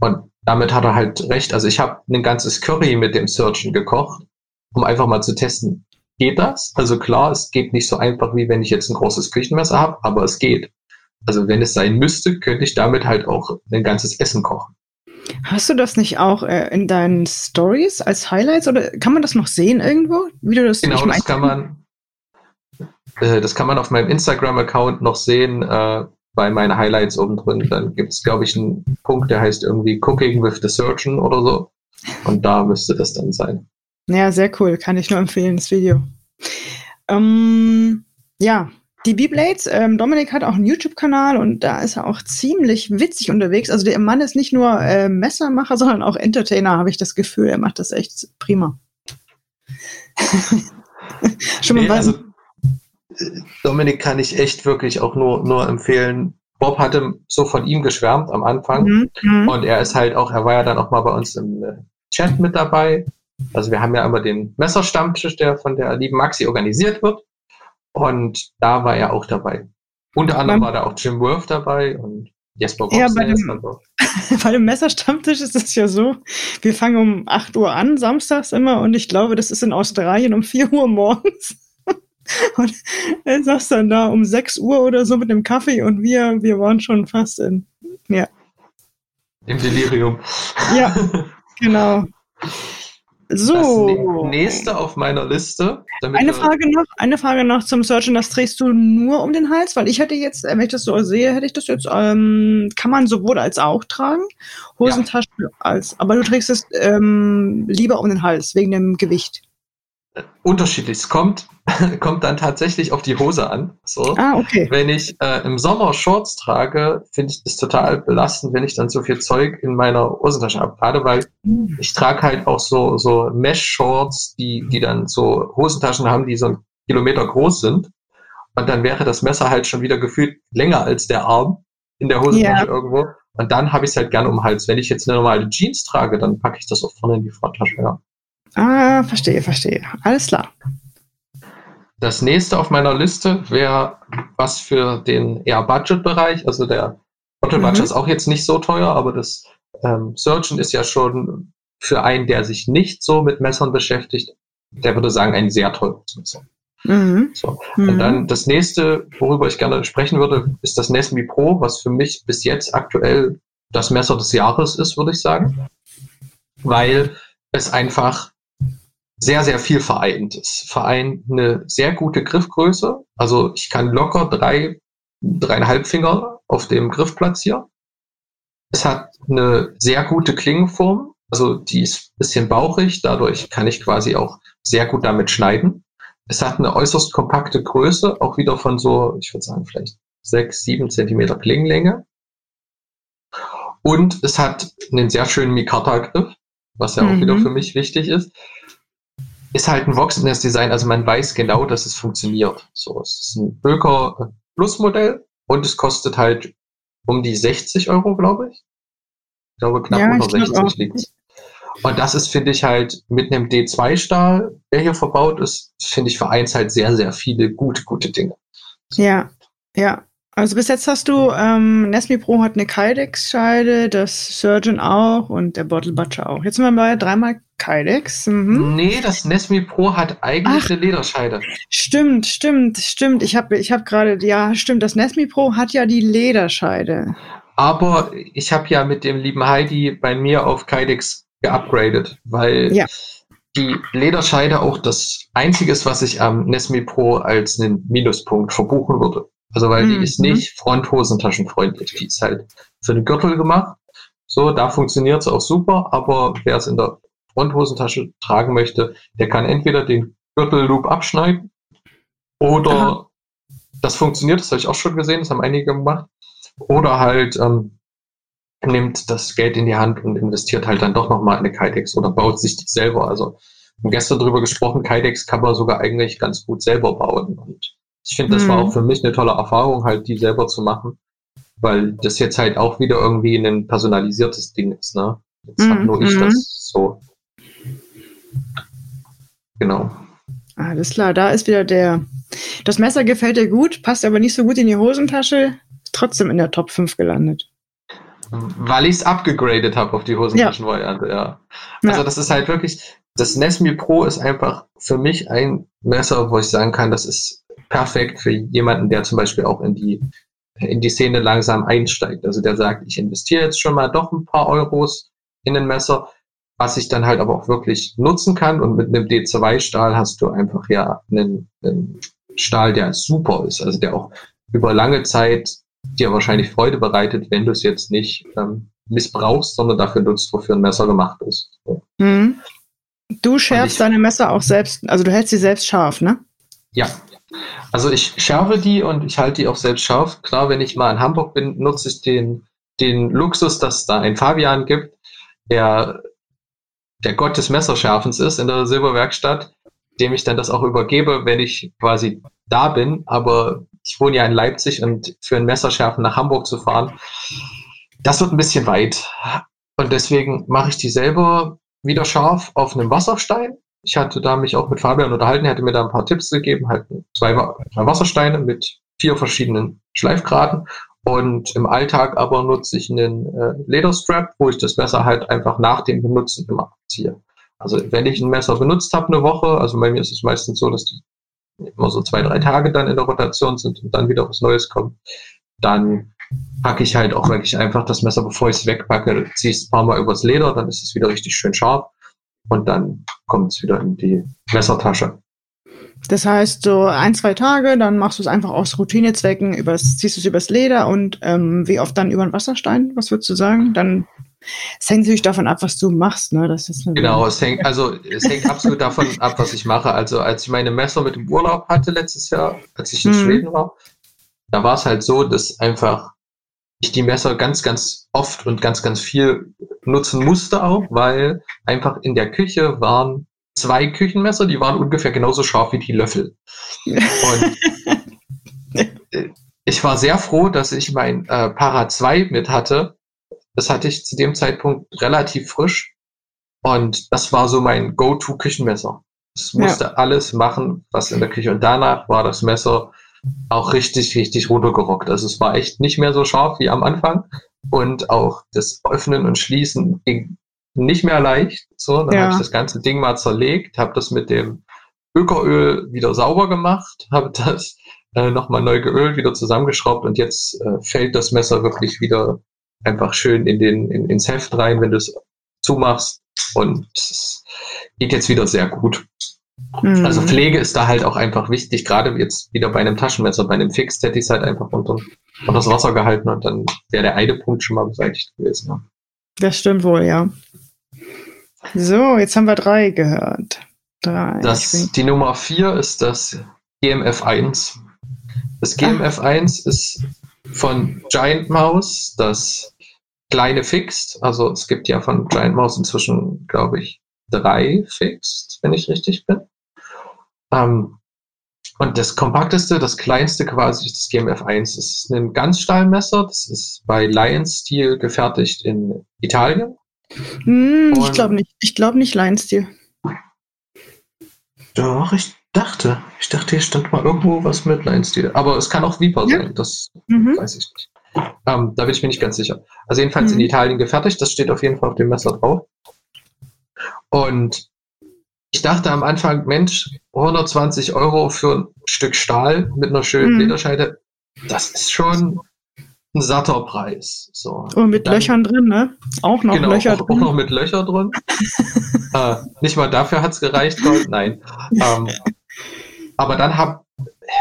Und damit hat er halt recht. Also ich habe ein ganzes Curry mit dem Searchen gekocht, um einfach mal zu testen, geht das. Also klar, es geht nicht so einfach, wie wenn ich jetzt ein großes Küchenmesser habe, aber es geht. Also wenn es sein müsste, könnte ich damit halt auch ein ganzes Essen kochen. Hast du das nicht auch äh, in deinen Stories als Highlights oder kann man das noch sehen irgendwo? Wie du das genau, das kann man. Äh, das kann man auf meinem Instagram-Account noch sehen, äh, bei meinen Highlights oben drin. Dann gibt es, glaube ich, einen Punkt, der heißt irgendwie Cooking with the Surgeon oder so. Und da müsste das dann sein. Ja, sehr cool. Kann ich nur empfehlen, das Video. Ähm, ja, die B-Blades, ähm, Dominik hat auch einen YouTube-Kanal und da ist er auch ziemlich witzig unterwegs. Also der Mann ist nicht nur äh, Messermacher, sondern auch Entertainer, habe ich das Gefühl. Er macht das echt prima. *laughs* Schon mal nee, also, Dominik kann ich echt wirklich auch nur, nur empfehlen. Bob hatte so von ihm geschwärmt am Anfang mhm, mhm. und er ist halt auch, er war ja dann auch mal bei uns im äh, Chat mit dabei also wir haben ja immer den Messerstammtisch, der von der lieben Maxi organisiert wird. Und da war er auch dabei. Unter anderem war da auch Jim Worth dabei und Jesper ja, bei dem, *laughs* bei dem Messerstammtisch ist es ja so, wir fangen um 8 Uhr an, samstags immer, und ich glaube, das ist in Australien um 4 Uhr morgens. *laughs* Und er saß dann da um 6 Uhr oder so mit dem Kaffee und wir, wir waren schon fast in, ja. Im Delirium. Ja, *laughs* genau. So. Das nächste auf meiner Liste. eine Frage noch, eine Frage noch zum Searchen. Das trägst du nur um den Hals? Weil ich hätte jetzt, wenn ich das so sehe, hätte ich das jetzt, ähm, kann man sowohl als auch tragen. Hosentasche ja. als, aber du trägst es ähm, lieber um den Hals, wegen dem Gewicht unterschiedlich. Es kommt, *laughs* kommt dann tatsächlich auf die Hose an. So. Ah, okay. Wenn ich äh, im Sommer Shorts trage, finde ich das total belastend, wenn ich dann so viel Zeug in meiner Hosentasche habe. Gerade weil mhm. ich trage halt auch so, so Mesh-Shorts, die, die dann so Hosentaschen haben, die so einen Kilometer groß sind. Und dann wäre das Messer halt schon wieder gefühlt länger als der Arm in der Hosentasche yeah. irgendwo. Und dann habe ich es halt gern um den Hals. Wenn ich jetzt eine normale Jeans trage, dann packe ich das auch vorne in die Fronttasche, ja. Ah, verstehe, verstehe. Alles klar. Das nächste auf meiner Liste wäre was für den eher Budget-Bereich. Also der Bottle Budget mhm. ist auch jetzt nicht so teuer, aber das ähm, Surgeon ist ja schon für einen, der sich nicht so mit Messern beschäftigt, der würde sagen, ein sehr teures Messer. Mhm. So. Mhm. Und dann das nächste, worüber ich gerne sprechen würde, ist das Nesmi Pro, was für mich bis jetzt aktuell das Messer des Jahres ist, würde ich sagen. Weil es einfach sehr, sehr viel vereint ist. Vereint eine sehr gute Griffgröße. Also ich kann locker drei, dreieinhalb Finger auf dem Griff platzieren. Es hat eine sehr gute Klingenform. Also die ist ein bisschen bauchig. Dadurch kann ich quasi auch sehr gut damit schneiden. Es hat eine äußerst kompakte Größe, auch wieder von so, ich würde sagen, vielleicht sechs, sieben Zentimeter Klingenlänge. Und es hat einen sehr schönen Mikata-Griff, was ja auch mhm. wieder für mich wichtig ist ist halt ein Voxnest-Design, also man weiß genau, dass es funktioniert. So, es ist ein Böker Plus Modell und es kostet halt um die 60 Euro, glaube ich. Ich glaube, knapp ja, unter 60 liegt Und das ist, finde ich, halt mit einem D2-Stahl, der hier verbaut ist, finde ich, vereint halt sehr, sehr viele gute, gute Dinge. Ja, ja. Also bis jetzt hast du, ähm, Nesmi Pro hat eine Kydex-Scheide, das Surgeon auch und der Bottle Butcher auch. Jetzt sind wir bei dreimal Kydex. Mhm. Nee, das Nesmi Pro hat eigentlich Ach, eine Lederscheide. Stimmt, stimmt, stimmt. Ich habe ich hab gerade, ja, stimmt, das Nesmi Pro hat ja die Lederscheide. Aber ich habe ja mit dem lieben Heidi bei mir auf Kydex geupgradet, weil ja. die Lederscheide auch das Einzige ist, was ich am Nesmi Pro als einen Minuspunkt verbuchen würde. Also weil mhm. die ist nicht fronthosentaschenfreundlich. Die ist halt für den Gürtel gemacht. So, da funktioniert es auch super, aber wer es in der Fronthosentasche tragen möchte, der kann entweder den Gürtelloop abschneiden oder Aha. das funktioniert, das habe ich auch schon gesehen, das haben einige gemacht. Oder halt ähm, nimmt das Geld in die Hand und investiert halt dann doch nochmal in eine Kydex oder baut sich die selber. Also wir haben gestern darüber gesprochen, Kydex kann man sogar eigentlich ganz gut selber bauen. Und ich finde, das mhm. war auch für mich eine tolle Erfahrung, halt die selber zu machen, weil das jetzt halt auch wieder irgendwie ein personalisiertes Ding ist. Ne? Jetzt mhm. habe nur ich das mhm. so. Genau. Alles klar, da ist wieder der. Das Messer gefällt dir gut, passt aber nicht so gut in die Hosentasche, trotzdem in der Top 5 gelandet. Weil ich es abgegradet habe auf die Hosentaschenvariante, ja. ja. Also ja. das ist halt wirklich, das Nesmi Pro ist einfach für mich ein Messer, wo ich sagen kann, das ist perfekt für jemanden, der zum Beispiel auch in die, in die Szene langsam einsteigt. Also der sagt, ich investiere jetzt schon mal doch ein paar Euros in ein Messer, was ich dann halt aber auch wirklich nutzen kann. Und mit einem D2-Stahl hast du einfach ja einen, einen Stahl, der super ist, also der auch über lange Zeit dir wahrscheinlich Freude bereitet, wenn du es jetzt nicht ähm, missbrauchst, sondern dafür nutzt, wofür ein Messer gemacht ist. Mhm. Du schärfst ich, deine Messer auch selbst, also du hältst sie selbst scharf, ne? Ja, also ich schärfe die und ich halte die auch selbst scharf. Klar, wenn ich mal in Hamburg bin, nutze ich den, den Luxus, dass da ein Fabian gibt, der der Gott des Messerschärfens ist in der Silberwerkstatt, dem ich dann das auch übergebe, wenn ich quasi da bin. Aber ich wohne ja in Leipzig und für ein Messerschärfen nach Hamburg zu fahren, das wird ein bisschen weit. Und deswegen mache ich die selber wieder scharf auf einem Wasserstein. Ich hatte da mich auch mit Fabian unterhalten, er hatte mir da ein paar Tipps gegeben, halt zwei, zwei Wassersteine mit vier verschiedenen Schleifgraden und im Alltag aber nutze ich einen äh, Lederstrap, wo ich das Messer halt einfach nach dem Benutzen immer abziehe. Also wenn ich ein Messer benutzt habe eine Woche, also bei mir ist es meistens so, dass die immer so zwei, drei Tage dann in der Rotation sind und dann wieder was Neues kommt, dann packe ich halt auch wirklich einfach das Messer, bevor ich es wegpacke, ziehe es ein paar Mal übers Leder, dann ist es wieder richtig schön scharf. und dann kommt es wieder in die Messertasche. Das heißt, so ein, zwei Tage, dann machst du es einfach aus Routinezwecken, übers, ziehst du es übers Leder und ähm, wie oft dann über den Wasserstein? Was würdest du sagen? Dann es hängt natürlich davon ab, was du machst, ne? Das ist genau, es hängt, also es hängt absolut davon ab, was ich mache. Also als ich meine Messer mit dem Urlaub hatte letztes Jahr, als ich in mhm. Schweden war, da war es halt so, dass einfach ich die Messer ganz, ganz oft und ganz, ganz viel nutzen musste auch, weil einfach in der Küche waren zwei Küchenmesser, die waren ungefähr genauso scharf wie die Löffel. Und ich war sehr froh, dass ich mein äh, Para 2 mit hatte. Das hatte ich zu dem Zeitpunkt relativ frisch. Und das war so mein Go-To-Küchenmesser. Es musste ja. alles machen, was in der Küche. Und danach war das Messer auch richtig, richtig runtergerockt. Also es war echt nicht mehr so scharf wie am Anfang. Und auch das Öffnen und Schließen ging nicht mehr leicht. So, dann ja. habe ich das ganze Ding mal zerlegt, habe das mit dem Ökeröl wieder sauber gemacht, *laughs* habe das äh, nochmal neu geölt, wieder zusammengeschraubt und jetzt äh, fällt das Messer wirklich wieder einfach schön in den, in, ins Heft rein, wenn du es zumachst und es geht jetzt wieder sehr gut. Mhm. Also Pflege ist da halt auch einfach wichtig, gerade jetzt wieder bei einem Taschenmesser, bei einem Fix hätte ich es halt einfach unter, unter das Wasser gehalten und dann wäre der eine Punkt schon mal beseitigt gewesen. Ja. Das stimmt wohl, ja. So, jetzt haben wir drei gehört. Drei. Das, die Nummer vier ist das GMF1. Das GMF1 ah. ist von Giant Mouse das kleine Fixed. Also es gibt ja von Giant Mouse inzwischen, glaube ich, drei Fixed, wenn ich richtig bin. Ähm, und das kompakteste, das kleinste quasi ist das GMF1. Das ist ein Ganzstahlmesser. Das ist bei Lion Steel gefertigt in Italien. Hm, ich glaube nicht. Ich glaube nicht Lion Steel. Doch, ich dachte. Ich dachte, hier stand mal irgendwo was mit Lion Steel. Aber es kann auch Viper ja. sein. Das mhm. weiß ich nicht. Ähm, da bin ich mir nicht ganz sicher. Also jedenfalls mhm. in Italien gefertigt. Das steht auf jeden Fall auf dem Messer drauf. Und ich dachte am Anfang, Mensch, 120 Euro für ein Stück Stahl mit einer schönen mhm. Lederscheide, das ist schon ein satter Preis. So. Und mit dann, Löchern drin, ne? Auch noch genau, Löcher auch, drin. Auch noch mit Löcher drin. *laughs* äh, nicht mal dafür hat es gereicht, Gold, nein. Ähm, aber dann habe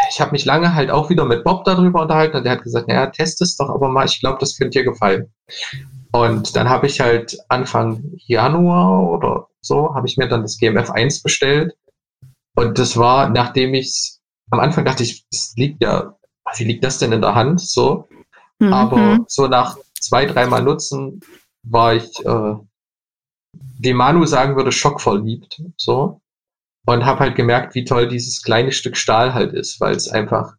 ich habe mich lange halt auch wieder mit Bob darüber unterhalten und der hat gesagt, naja, test es doch aber mal, ich glaube, das könnte dir gefallen. Und dann habe ich halt Anfang Januar oder so, habe ich mir dann das GMF 1 bestellt. Und das war, nachdem ich am Anfang dachte ich, es liegt ja, wie liegt das denn in der Hand? So. Mhm. Aber so nach zwei, dreimal Nutzen war ich, äh, wie Manu sagen würde, schockverliebt. So. Und habe halt gemerkt, wie toll dieses kleine Stück Stahl halt ist, weil es einfach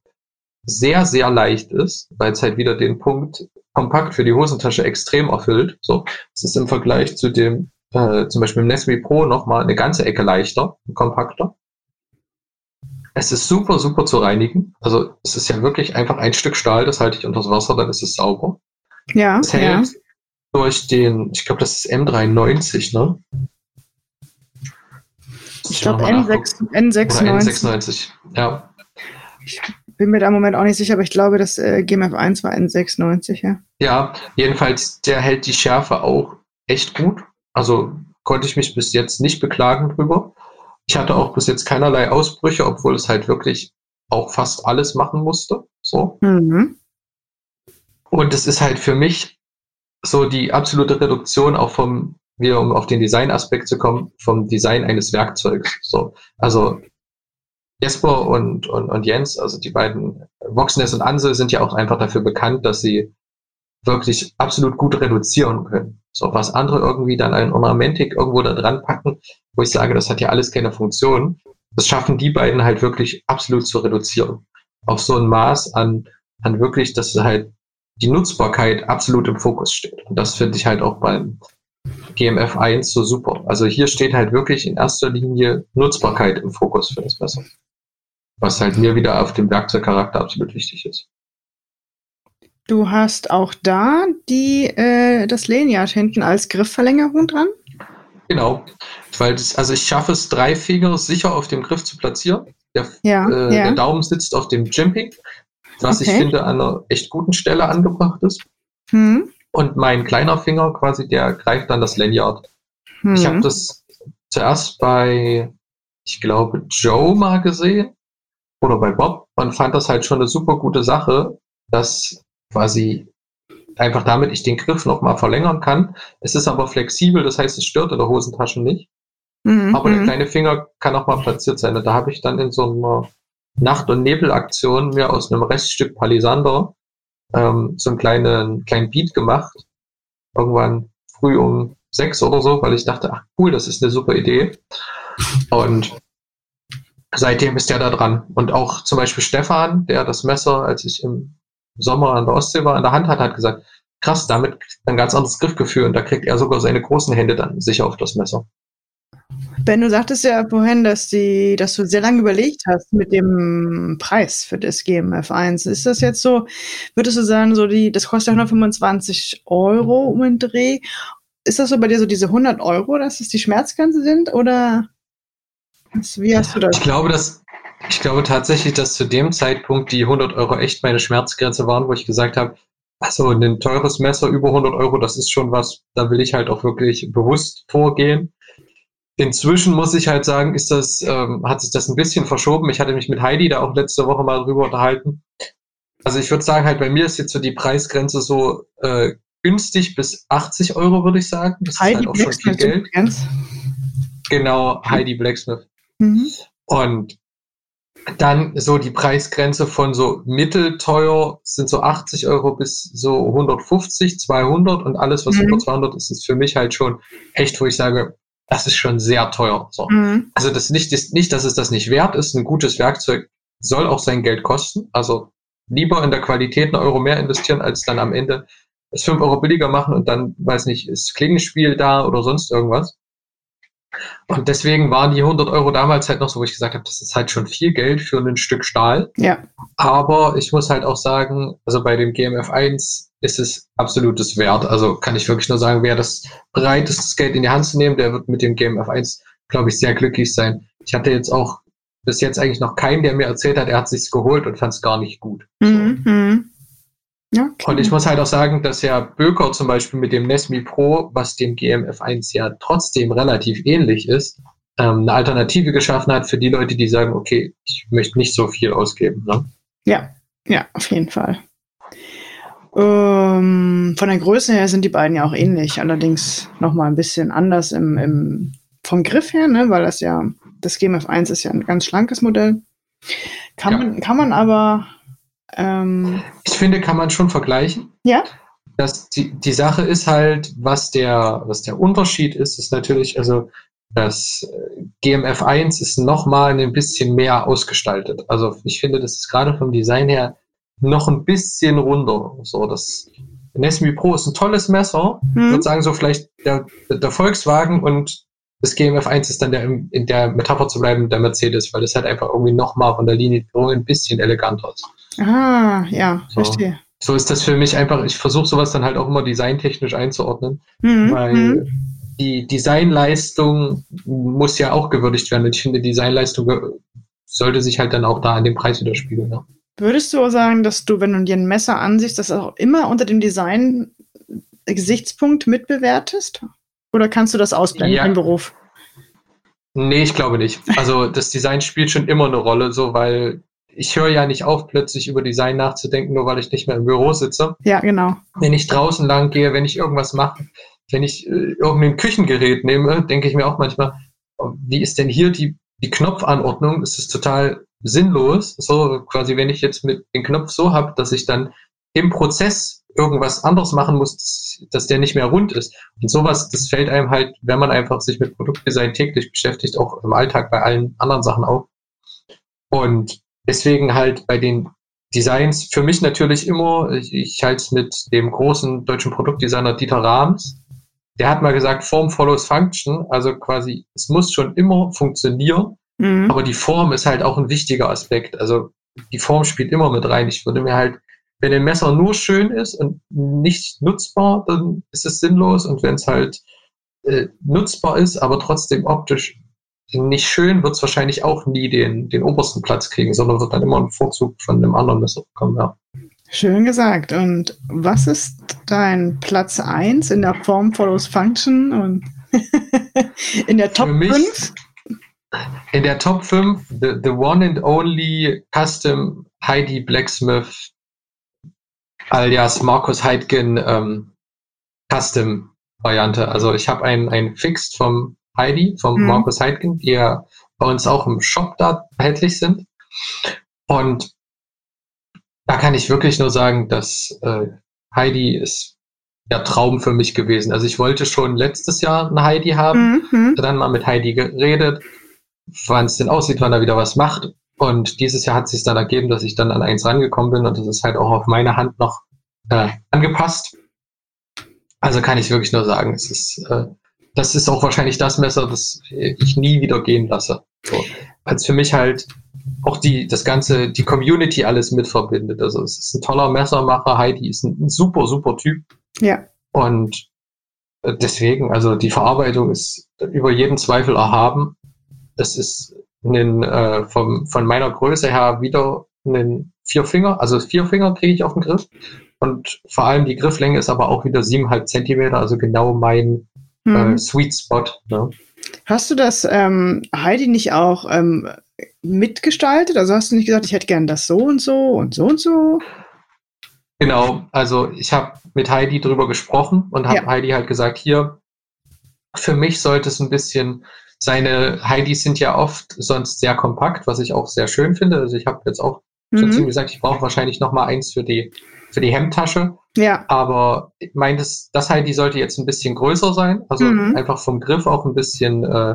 sehr, sehr leicht ist, weil es halt wieder den Punkt kompakt für die Hosentasche extrem erfüllt. So, es ist im Vergleich zu dem äh, zum Beispiel im Nestle Pro nochmal eine ganze Ecke leichter und kompakter. Es ist super, super zu reinigen. Also es ist ja wirklich einfach ein Stück Stahl, das halte ich unter das Wasser, dann ist es sauber. Ja. Es hält ja. durch den, ich glaube, das ist M93, ne? Ich glaube N6, N96. Oder N96, ja. Ich bin mir da im Moment auch nicht sicher, aber ich glaube, das äh, GMF1 war N96, ja. Ja, jedenfalls, der hält die Schärfe auch echt gut. Also konnte ich mich bis jetzt nicht beklagen drüber. Ich hatte auch bis jetzt keinerlei Ausbrüche, obwohl es halt wirklich auch fast alles machen musste. So. Mhm. Und es ist halt für mich so die absolute Reduktion auch vom, wieder um auf den Designaspekt zu kommen, vom Design eines Werkzeugs. So. Also Jesper und, und, und Jens, also die beiden Voxness und Ansel sind ja auch einfach dafür bekannt, dass sie wirklich absolut gut reduzieren können. So, was andere irgendwie dann ein Ornamentik irgendwo da dran packen, wo ich sage, das hat ja alles keine Funktion. Das schaffen die beiden halt wirklich absolut zu reduzieren. Auf so ein Maß an, an wirklich, dass halt die Nutzbarkeit absolut im Fokus steht. Und das finde ich halt auch beim GMF 1 so super. Also hier steht halt wirklich in erster Linie Nutzbarkeit im Fokus für das Messer. Was halt mir wieder auf dem Werkzeugcharakter absolut wichtig ist. Du hast auch da die, äh, das Lanyard hinten als Griffverlängerung dran? Genau, weil das, also ich schaffe es, drei Finger sicher auf dem Griff zu platzieren. Der, ja, äh, ja. der Daumen sitzt auf dem Jimping, was okay. ich finde an einer echt guten Stelle angebracht ist. Hm. Und mein kleiner Finger quasi, der greift dann das Lanyard. Hm. Ich habe das zuerst bei, ich glaube, Joe mal gesehen oder bei Bob und fand das halt schon eine super gute Sache, dass quasi einfach damit ich den Griff nochmal verlängern kann. Es ist aber flexibel, das heißt, es stört in der Hosentasche nicht. Mhm. Aber der mhm. kleine Finger kann auch mal platziert sein. Und da habe ich dann in so einer Nacht- und Nebelaktion mir aus einem Reststück Palisander ähm, so einen kleinen, kleinen Beat gemacht. Irgendwann früh um sechs oder so, weil ich dachte, ach cool, das ist eine super Idee. Und seitdem ist der da dran. Und auch zum Beispiel Stefan, der das Messer, als ich im Sommer an der Ostsee war, in der Hand hat, hat gesagt, krass, damit ein ganz anderes Griffgefühl und da kriegt er sogar seine großen Hände dann sicher auf das Messer. Ben, du sagtest ja vorhin, dass, die, dass du sehr lange überlegt hast mit dem Preis für das GMF1. Ist das jetzt so, würdest du sagen, so die, das kostet 125 Euro um den Dreh? Ist das so bei dir so diese 100 Euro, dass es die Schmerzgrenze sind? Oder wie hast du das? Ich glaube, dass, ich glaube tatsächlich, dass zu dem Zeitpunkt die 100 Euro echt meine Schmerzgrenze waren, wo ich gesagt habe, also ein teures Messer über 100 Euro, das ist schon was, da will ich halt auch wirklich bewusst vorgehen. Inzwischen muss ich halt sagen, ist das, ähm, hat sich das ein bisschen verschoben. Ich hatte mich mit Heidi da auch letzte Woche mal drüber unterhalten. Also ich würde sagen, halt bei mir ist jetzt so die Preisgrenze so äh, günstig bis 80 Euro, würde ich sagen. Das Heidi ist halt auch Blacksmith schon viel Geld. Genau, Heidi Blacksmith. Mhm. Und dann so die Preisgrenze von so mittelteuer sind so 80 Euro bis so 150, 200 und alles, was mhm. über 200 ist, ist für mich halt schon echt, wo ich sage, das ist schon sehr teuer. So. Mhm. Also das nicht, ist nicht, dass es das nicht wert ist. Ein gutes Werkzeug soll auch sein Geld kosten. Also lieber in der Qualität einen Euro mehr investieren, als dann am Ende es fünf Euro billiger machen und dann, weiß nicht, ist Klingenspiel da oder sonst irgendwas. Und deswegen waren die 100 Euro damals halt noch so, wo ich gesagt habe, das ist halt schon viel Geld für ein Stück Stahl. Ja. Aber ich muss halt auch sagen, also bei dem GMF 1 ist es absolutes Wert. Also kann ich wirklich nur sagen, wer das bereit ist, das Geld in die Hand zu nehmen, der wird mit dem GMF 1, glaube ich, sehr glücklich sein. Ich hatte jetzt auch bis jetzt eigentlich noch keinen, der mir erzählt hat, er hat sich's geholt und fand es gar nicht gut. Mhm. Mhm. Okay. Und ich muss halt auch sagen, dass ja Böker zum Beispiel mit dem Nesmi Pro, was dem GMF1 ja trotzdem relativ ähnlich ist, ähm, eine Alternative geschaffen hat für die Leute, die sagen, okay, ich möchte nicht so viel ausgeben. Ne? Ja, ja, auf jeden Fall. Ähm, von der Größe her sind die beiden ja auch ähnlich, allerdings nochmal ein bisschen anders im, im, vom Griff her, ne, weil das ja, das GMF1 ist ja ein ganz schlankes Modell. Kann, ja. man, kann man aber ähm, ich finde, kann man schon vergleichen. Ja. Das, die, die Sache ist halt, was der, was der Unterschied ist, ist natürlich, also das äh, GMF1 ist nochmal ein bisschen mehr ausgestaltet. Also ich finde, das ist gerade vom Design her noch ein bisschen runder. So, das Nesmi Pro ist ein tolles Messer. Hm. Ich würde sagen, so vielleicht der, der Volkswagen und das GMF1 ist dann der, in der Metapher zu bleiben, der Mercedes, weil das halt einfach irgendwie nochmal von der Linie ein bisschen eleganter ist. Ah, ja, so. verstehe. So ist das für mich einfach, ich versuche sowas dann halt auch immer designtechnisch einzuordnen, mhm. weil mhm. die Designleistung muss ja auch gewürdigt werden. Und ich finde, Designleistung sollte sich halt dann auch da an dem Preis widerspiegeln. Ja. Würdest du auch sagen, dass du, wenn du dir ein Messer ansiehst, das auch immer unter dem Design-Gesichtspunkt mitbewertest? Oder kannst du das ausblenden ja. im Beruf? Nee, ich glaube nicht. Also *laughs* das Design spielt schon immer eine Rolle, so weil ich höre ja nicht auf, plötzlich über Design nachzudenken, nur weil ich nicht mehr im Büro sitze. Ja, genau. Wenn ich draußen lang gehe, wenn ich irgendwas mache, wenn ich äh, irgendein Küchengerät nehme, denke ich mir auch manchmal, wie ist denn hier die, die Knopfanordnung? Das ist total sinnlos. So quasi, wenn ich jetzt mit den Knopf so habe, dass ich dann im Prozess irgendwas anderes machen muss, dass, der nicht mehr rund ist. Und sowas, das fällt einem halt, wenn man einfach sich mit Produktdesign täglich beschäftigt, auch im Alltag bei allen anderen Sachen auf. Und deswegen halt bei den Designs für mich natürlich immer, ich, ich halte es mit dem großen deutschen Produktdesigner Dieter Rahms. Der hat mal gesagt, Form follows Function, also quasi, es muss schon immer funktionieren, mhm. aber die Form ist halt auch ein wichtiger Aspekt. Also die Form spielt immer mit rein. Ich würde mir halt, wenn ein Messer nur schön ist und nicht nutzbar, dann ist es sinnlos. Und wenn es halt äh, nutzbar ist, aber trotzdem optisch nicht schön, wird es wahrscheinlich auch nie den, den obersten Platz kriegen, sondern wird dann immer einen Vorzug von einem anderen Messer bekommen, ja. Schön gesagt. Und was ist dein Platz 1 in der Form follows Function? Und *laughs* In der Top Für mich- 5? In der Top 5, the, the one and only Custom Heidi Blacksmith alias Markus Heidgen ähm, Custom Variante. Also ich habe ein, ein Fixed vom Heidi, vom Mhm. Markus Heidgen, die ja bei uns auch im Shop da erhältlich sind. Und da kann ich wirklich nur sagen, dass äh, Heidi ist der Traum für mich gewesen. Also ich wollte schon letztes Jahr ein Heidi haben Mhm. dann mal mit Heidi geredet, wann es denn aussieht, wann er wieder was macht. Und dieses Jahr hat sich dann ergeben, dass ich dann an eins rangekommen bin und das ist halt auch auf meine Hand noch äh, angepasst. Also kann ich wirklich nur sagen, es ist, äh, das ist auch wahrscheinlich das Messer, das ich nie wieder gehen lasse. So. Weil es für mich halt auch die, das ganze, die Community alles mit verbindet. Also es ist ein toller Messermacher. Heidi ist ein, ein super, super Typ. Ja. Und äh, deswegen, also die Verarbeitung ist über jeden Zweifel erhaben. Es ist einen, äh, vom, von meiner Größe her wieder einen Vierfinger, also Vierfinger kriege ich auf den Griff. Und vor allem die Grifflänge ist aber auch wieder siebeneinhalb Zentimeter, also genau mein Mhm. äh, Sweet Spot. Ne? Hast du das ähm, Heidi nicht auch ähm, mitgestaltet? Also hast du nicht gesagt, ich hätte gern das so und so und so und so? Genau, also ich habe mit Heidi drüber gesprochen und habe Ja. Heidi halt gesagt, hier, für mich sollte es ein bisschen, seine Heidis sind ja oft sonst sehr kompakt, was ich auch sehr schön finde. Also ich habe jetzt auch schon zu ihm Mhm. gesagt, ich brauche wahrscheinlich noch mal eins für die, für die Hemdtasche, Ja. aber ich meine, das, das Heidi sollte jetzt ein bisschen größer sein, also Mhm. einfach vom Griff auch ein bisschen, äh,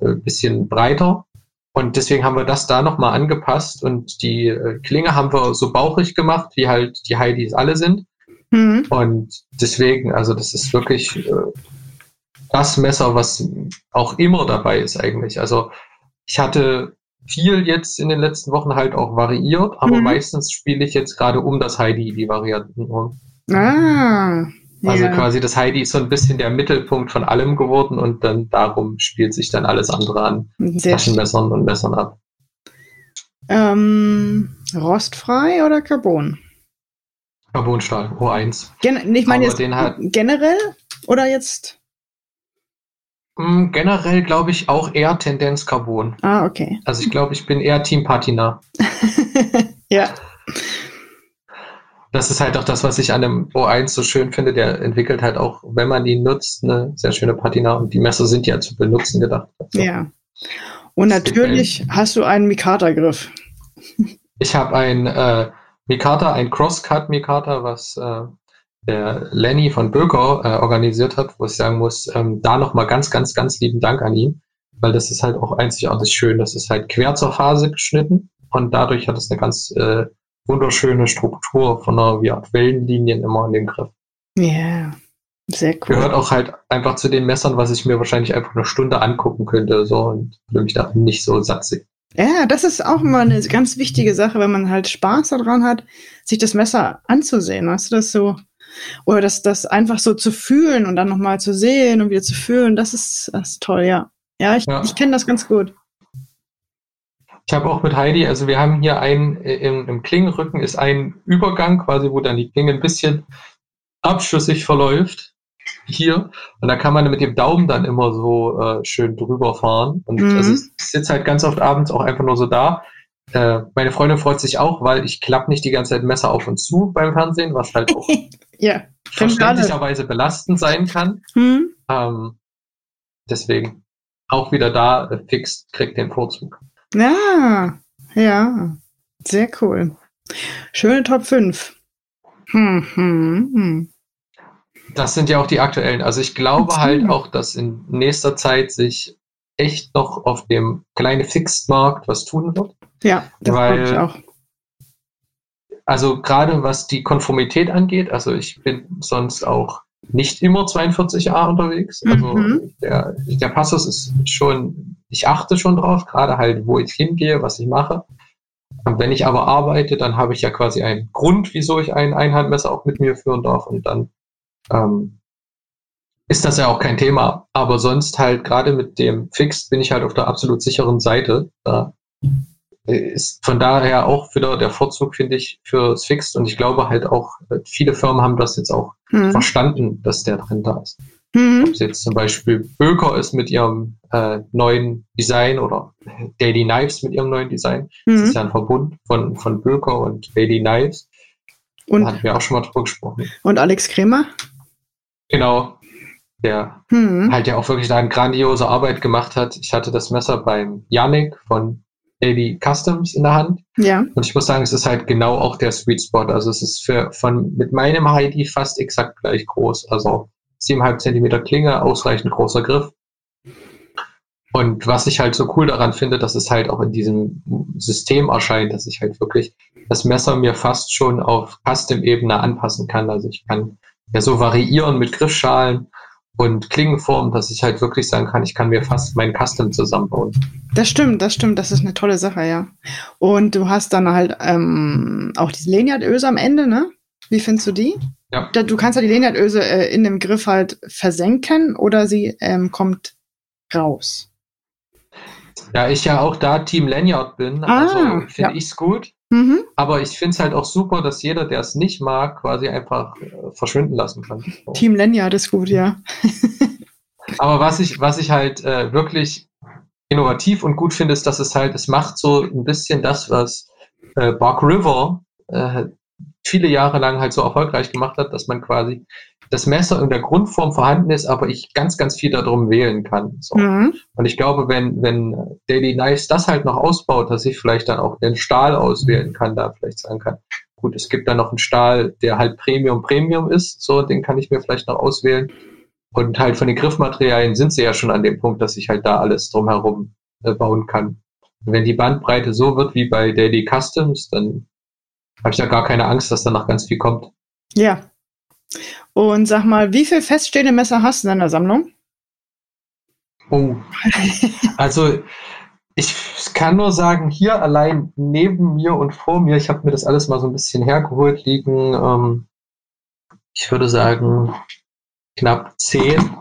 ein bisschen breiter. Und deswegen haben wir das da nochmal angepasst und die äh, Klinge haben wir so bauchig gemacht, wie halt die Heidis alle sind. Mhm. Und deswegen, also das ist wirklich äh, das Messer, was auch immer dabei ist eigentlich. Also ich hatte viel jetzt in den letzten Wochen halt auch variiert, aber Mhm. meistens spiele ich jetzt gerade um das Heidi die Varianten rum. Ah. Also ja. quasi das Heidi ist so ein bisschen der Mittelpunkt von allem geworden und dann darum spielt sich dann alles andere an Sehr Taschenmessern und Messern ab. ähm, rostfrei oder Carbon? Carbonstahl, O1. Gen ich meine jetzt generell oder jetzt? Mm, Generell glaube ich auch eher Tendenz Carbon. Ah, okay. Also ich glaube, ich bin eher Team Patina. *laughs* ja. Das ist halt auch das, was ich an dem O1 so schön finde. Der entwickelt halt auch, wenn man ihn nutzt, eine sehr schöne Patina. Und die Messer sind ja zu benutzen gedacht. Also Ja. Und natürlich hast du einen Mikata-Griff. Ich habe ein äh, Mikata, ein Crosscut Mikata, was äh, der Lenny von Böker äh, organisiert hat, wo ich sagen muss, ähm, da nochmal ganz, ganz, ganz lieben Dank an ihn, weil das ist halt auch einzigartig schön. Das ist halt quer zur Phase geschnitten und dadurch hat es eine ganz äh, wunderschöne Struktur von einer wie Art Wellenlinien immer in den Griff. Ja. Sehr cool. Gehört auch halt einfach zu den Messern, was ich mir wahrscheinlich einfach eine Stunde angucken könnte so und würde mich da nicht so satt sehen. Ja, das ist auch immer eine ganz wichtige Sache, wenn man halt Spaß daran hat, sich das Messer anzusehen. Weißt du, das so, oder das, das einfach so zu fühlen und dann nochmal zu sehen und wieder zu fühlen, das ist, das ist toll, ja. Ja, ich, Ja. ich kenne das ganz gut. Ich habe auch mit Heidi, also wir haben hier ein, äh, im, im Klingenrücken ist ein Übergang quasi, wo dann die Klinge ein bisschen abschüssig verläuft. Hier. Und da kann man mit dem Daumen dann immer so äh, schön drüber fahren. Und Mhm. also ich sitze halt ganz oft abends auch einfach nur so da. Äh, meine Freundin freut sich auch, weil ich klappe nicht die ganze Zeit Messer auf und zu beim Fernsehen, was halt auch *laughs* ja. Verständlicherweise belastend sein kann. Hm? Ähm, deswegen auch wieder da, äh, fix kriegt den Vorzug. Ja, ja. Sehr cool. Schöne Top 5. Hm, hm, hm. Das sind ja auch die aktuellen. Also ich glaube halt auch, dass in nächster Zeit sich echt noch auf dem kleinen Fixed-Markt was tun wird. Ja, das glaube ich auch. Also gerade was die Konformität angeht, also ich bin sonst auch nicht immer 42a unterwegs. Also Mhm. der, der Passus ist schon, ich achte schon drauf, gerade halt, wo ich hingehe, was ich mache. Und wenn ich aber arbeite, dann habe ich ja quasi einen Grund, wieso ich ein Einhandmesser auch mit mir führen darf. Und dann ähm, ist das ja auch kein Thema. Aber sonst halt gerade mit dem Fixed bin ich halt auf der absolut sicheren Seite. Da ist von daher auch wieder der Vorzug, finde ich, fürs Fixed. Und ich glaube halt auch, äh, viele Firmen haben das jetzt auch Hm. verstanden, dass der Trend da ist. Mhm. Ob es jetzt zum Beispiel Böker ist mit ihrem äh, neuen Design oder Daily Knives mit ihrem neuen Design. Mhm. Das ist ja ein Verbund von, von Böker und Daily Knives. Und, da hatten wir auch schon mal drüber gesprochen. Und Alex Kremer? Genau. Der mhm. halt ja auch wirklich da eine grandiose Arbeit gemacht hat. Ich hatte das Messer beim Yannick von Daily Customs in der Hand. Ja. Und ich muss sagen, es ist halt genau auch der Sweet Spot. Also es ist für von mit meinem Heidi fast exakt gleich groß. Also 7,5 Zentimeter Klinge, ausreichend großer Griff. Und was ich halt so cool daran finde, dass es halt auch in diesem System erscheint, dass ich halt wirklich das Messer mir fast schon auf Custom-Ebene anpassen kann. Also ich kann ja so variieren mit Griffschalen und Klingenformen, dass ich halt wirklich sagen kann, ich kann mir fast mein Custom zusammenbauen. Das stimmt, das stimmt, das ist eine tolle Sache, ja. Und du hast dann halt ähm, auch diese Lanyardöse am Ende, ne? Wie findest du die? Ja. Du kannst ja die Lanyardöse äh, in dem Griff halt versenken oder sie ähm, kommt raus. Ja, ich ja auch da Team Lanyard bin, ah, also finde ja. ich es gut. Mhm. Aber ich finde es halt auch super, dass jeder, der es nicht mag, quasi einfach äh, verschwinden lassen kann. Team Lanyard ist gut, ja. *laughs* Aber was ich, was ich halt äh, wirklich innovativ und gut finde, ist, dass es halt, es macht so ein bisschen das, was äh, Bark River äh, viele Jahre lang halt so erfolgreich gemacht hat, dass man quasi das Messer in der Grundform vorhanden ist, aber ich ganz, ganz viel darum wählen kann. So. Mhm. Und ich glaube, wenn, wenn Daily Knives das halt noch ausbaut, dass ich vielleicht dann auch den Stahl auswählen kann, da vielleicht sagen kann, gut, es gibt dann noch einen Stahl, der halt Premium Premium ist, so, den kann ich mir vielleicht noch auswählen. Und halt von den Griffmaterialien sind sie ja schon an dem Punkt, dass ich halt da alles drumherum äh, bauen kann. Und wenn die Bandbreite so wird wie bei Daily Customs, dann habe ich ja gar keine Angst, dass da noch ganz viel kommt. Ja. Und sag mal, wie viel feststehende Messer hast du in deiner Sammlung? Oh. *laughs* Also ich kann nur sagen, hier allein neben mir und vor mir, ich habe mir das alles mal so ein bisschen hergeholt, liegen, ähm, ich würde sagen, knapp zehn.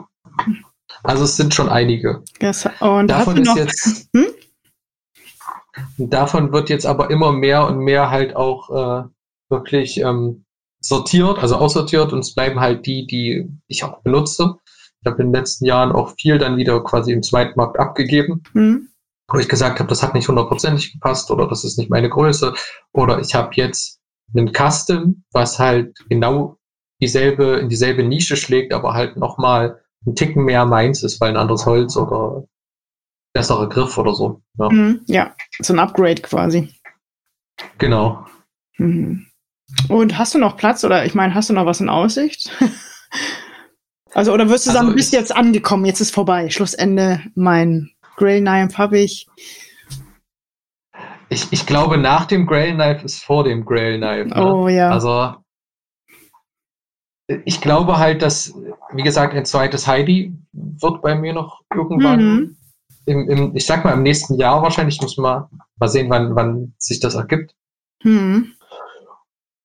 Also es sind schon einige. Yes. Und Davon ist jetzt. Hm? Davon wird jetzt aber immer mehr und mehr halt auch äh, wirklich ähm, sortiert, also aussortiert und es bleiben halt die, die ich auch benutze. Ich habe in den letzten Jahren auch viel dann wieder quasi im Zweitmarkt abgegeben, mhm. wo ich gesagt habe, das hat nicht hundertprozentig gepasst oder das ist nicht meine Größe oder ich habe jetzt einen Custom, was halt genau dieselbe, in dieselbe Nische schlägt, aber halt nochmal einen Ticken mehr meins ist, weil ein anderes Holz oder besserer Griff oder so. Ja, mhm, ja. so ein Upgrade quasi. Genau. Mhm. Und hast du noch Platz oder ich meine, hast du noch was in Aussicht? *laughs* also, oder wirst du also sagen, du bist jetzt angekommen, jetzt ist vorbei, Schlussende, mein Grail Knife habe ich. ich. Ich glaube, nach dem Grail Knife ist vor dem Grail Knife. Ne? Oh ja. Also, ich glaube halt, dass, wie gesagt, ein zweites Heidi wird bei mir noch irgendwann mhm im, im, ich sag mal, im nächsten Jahr wahrscheinlich, muss man mal sehen, wann, wann sich das ergibt. Hm.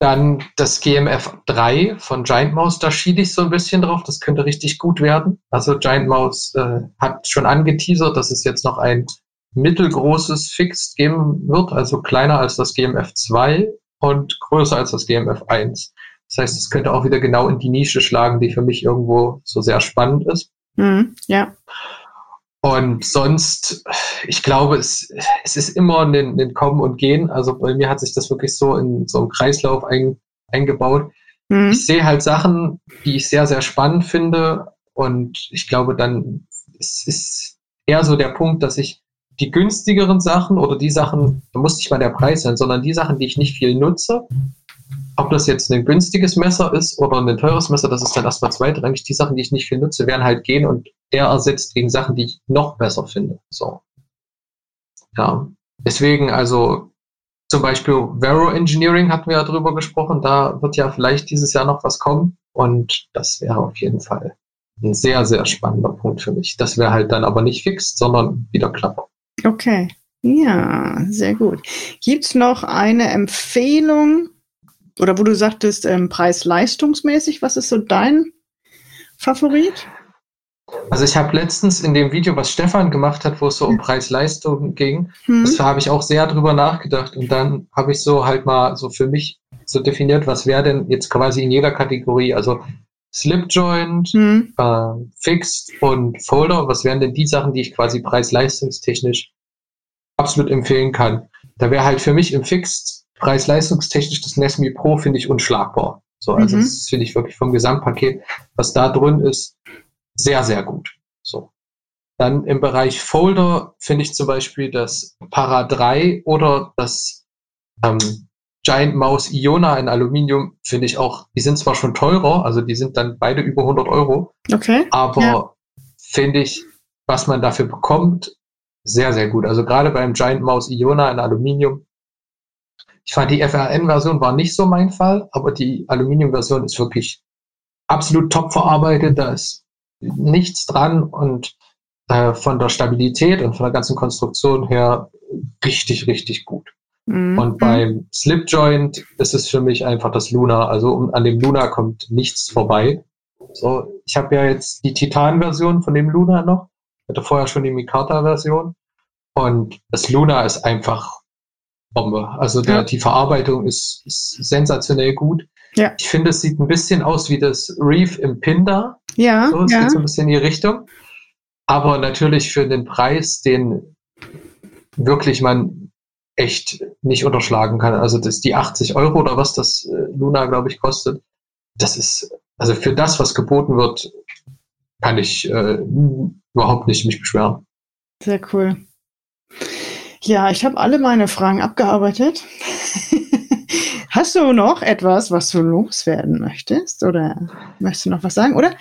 Dann das GMF 3 von Giant Mouse, da schiede ich so ein bisschen drauf. Das könnte richtig gut werden. Also Giant Mouse äh, hat schon angeteasert, dass es jetzt noch ein mittelgroßes Fixed geben wird, also kleiner als das GMF 2 und größer als das GMF 1. Das heißt, es könnte auch wieder genau in die Nische schlagen, die für mich irgendwo so sehr spannend ist. Mhm, ja. Und sonst, ich glaube, es, es ist immer ein, ein Kommen und Gehen. Also bei mir hat sich das wirklich so in so einem Kreislauf ein, eingebaut. Mhm. Ich sehe halt Sachen, die ich sehr, sehr spannend finde. Und ich glaube, dann es ist eher so der Punkt, dass ich die günstigeren Sachen oder die Sachen, da muss nicht mal der Preis sein, sondern die Sachen, die ich nicht viel nutze, ob das jetzt ein günstiges Messer ist oder ein teures Messer, das ist dann erstmal zweitrangig. Die Sachen, die ich nicht viel nutze, werden halt gehen und er ersetzt gegen Sachen, die ich noch besser finde. So. Ja. Deswegen, also zum Beispiel Vero Engineering hatten wir ja drüber gesprochen. Da wird ja vielleicht dieses Jahr noch was kommen. Und das wäre auf jeden Fall ein sehr, sehr spannender Punkt für mich. Das wäre halt dann aber nicht fix, sondern wieder Klapper. Okay. Ja, sehr gut. Gibt es noch eine Empfehlung, oder wo du sagtest, ähm, preis-leistungsmäßig, was ist so dein Favorit? Also ich habe letztens in dem Video, was Stefan gemacht hat, wo es so um Preis-Leistung ging, hm. das habe ich auch sehr drüber nachgedacht und dann habe ich so halt mal so für mich so definiert, was wäre denn jetzt quasi in jeder Kategorie, also Slipjoint, mhm. äh, Fixed und Folder. Was wären denn die Sachen, die ich quasi preis-leistungstechnisch absolut empfehlen kann? Da wäre halt für mich im Fixed preis-leistungstechnisch das Nesmi Pro finde ich unschlagbar. So, also mhm. das finde ich wirklich vom Gesamtpaket, was da drin ist, sehr, sehr gut. So. Dann im Bereich Folder finde ich zum Beispiel das Para 3 oder das ähm, Giant Mouse Iona in Aluminium finde ich auch, die sind zwar schon teurer, also die sind dann beide über 100 Euro. Okay. Aber ja. finde ich, was man dafür bekommt, sehr, sehr gut. Also gerade beim Giant Mouse Iona in Aluminium. Ich fand die FRN-Version war nicht so mein Fall, aber die Aluminium-Version ist wirklich absolut top verarbeitet. Da ist nichts dran und äh, von der Stabilität und von der ganzen Konstruktion her richtig, richtig gut. Mhm. Und beim Slipjoint ist es für mich einfach das Luna. Also um, an dem Luna kommt nichts vorbei. So, ich habe ja jetzt die Titan-Version von dem Luna noch. Ich hatte vorher schon die Mikata-Version. Und das Luna ist einfach Bombe. Also der, ja. die Verarbeitung ist, ist sensationell gut. Ja. Ich finde, es sieht ein bisschen aus wie das Reef im Pinder. Ja. So, es ja. geht so ein bisschen in die Richtung. Aber natürlich für den Preis, den wirklich man echt nicht unterschlagen kann. Also das die 80 Euro oder was das äh, Luna, glaube ich, kostet. Das ist, also für das, was geboten wird, kann ich äh, überhaupt nicht mich beschweren. Sehr cool. Ja, ich habe alle meine Fragen abgearbeitet. *laughs* Hast du noch etwas, was du loswerden möchtest? Oder möchtest du noch was sagen? Oder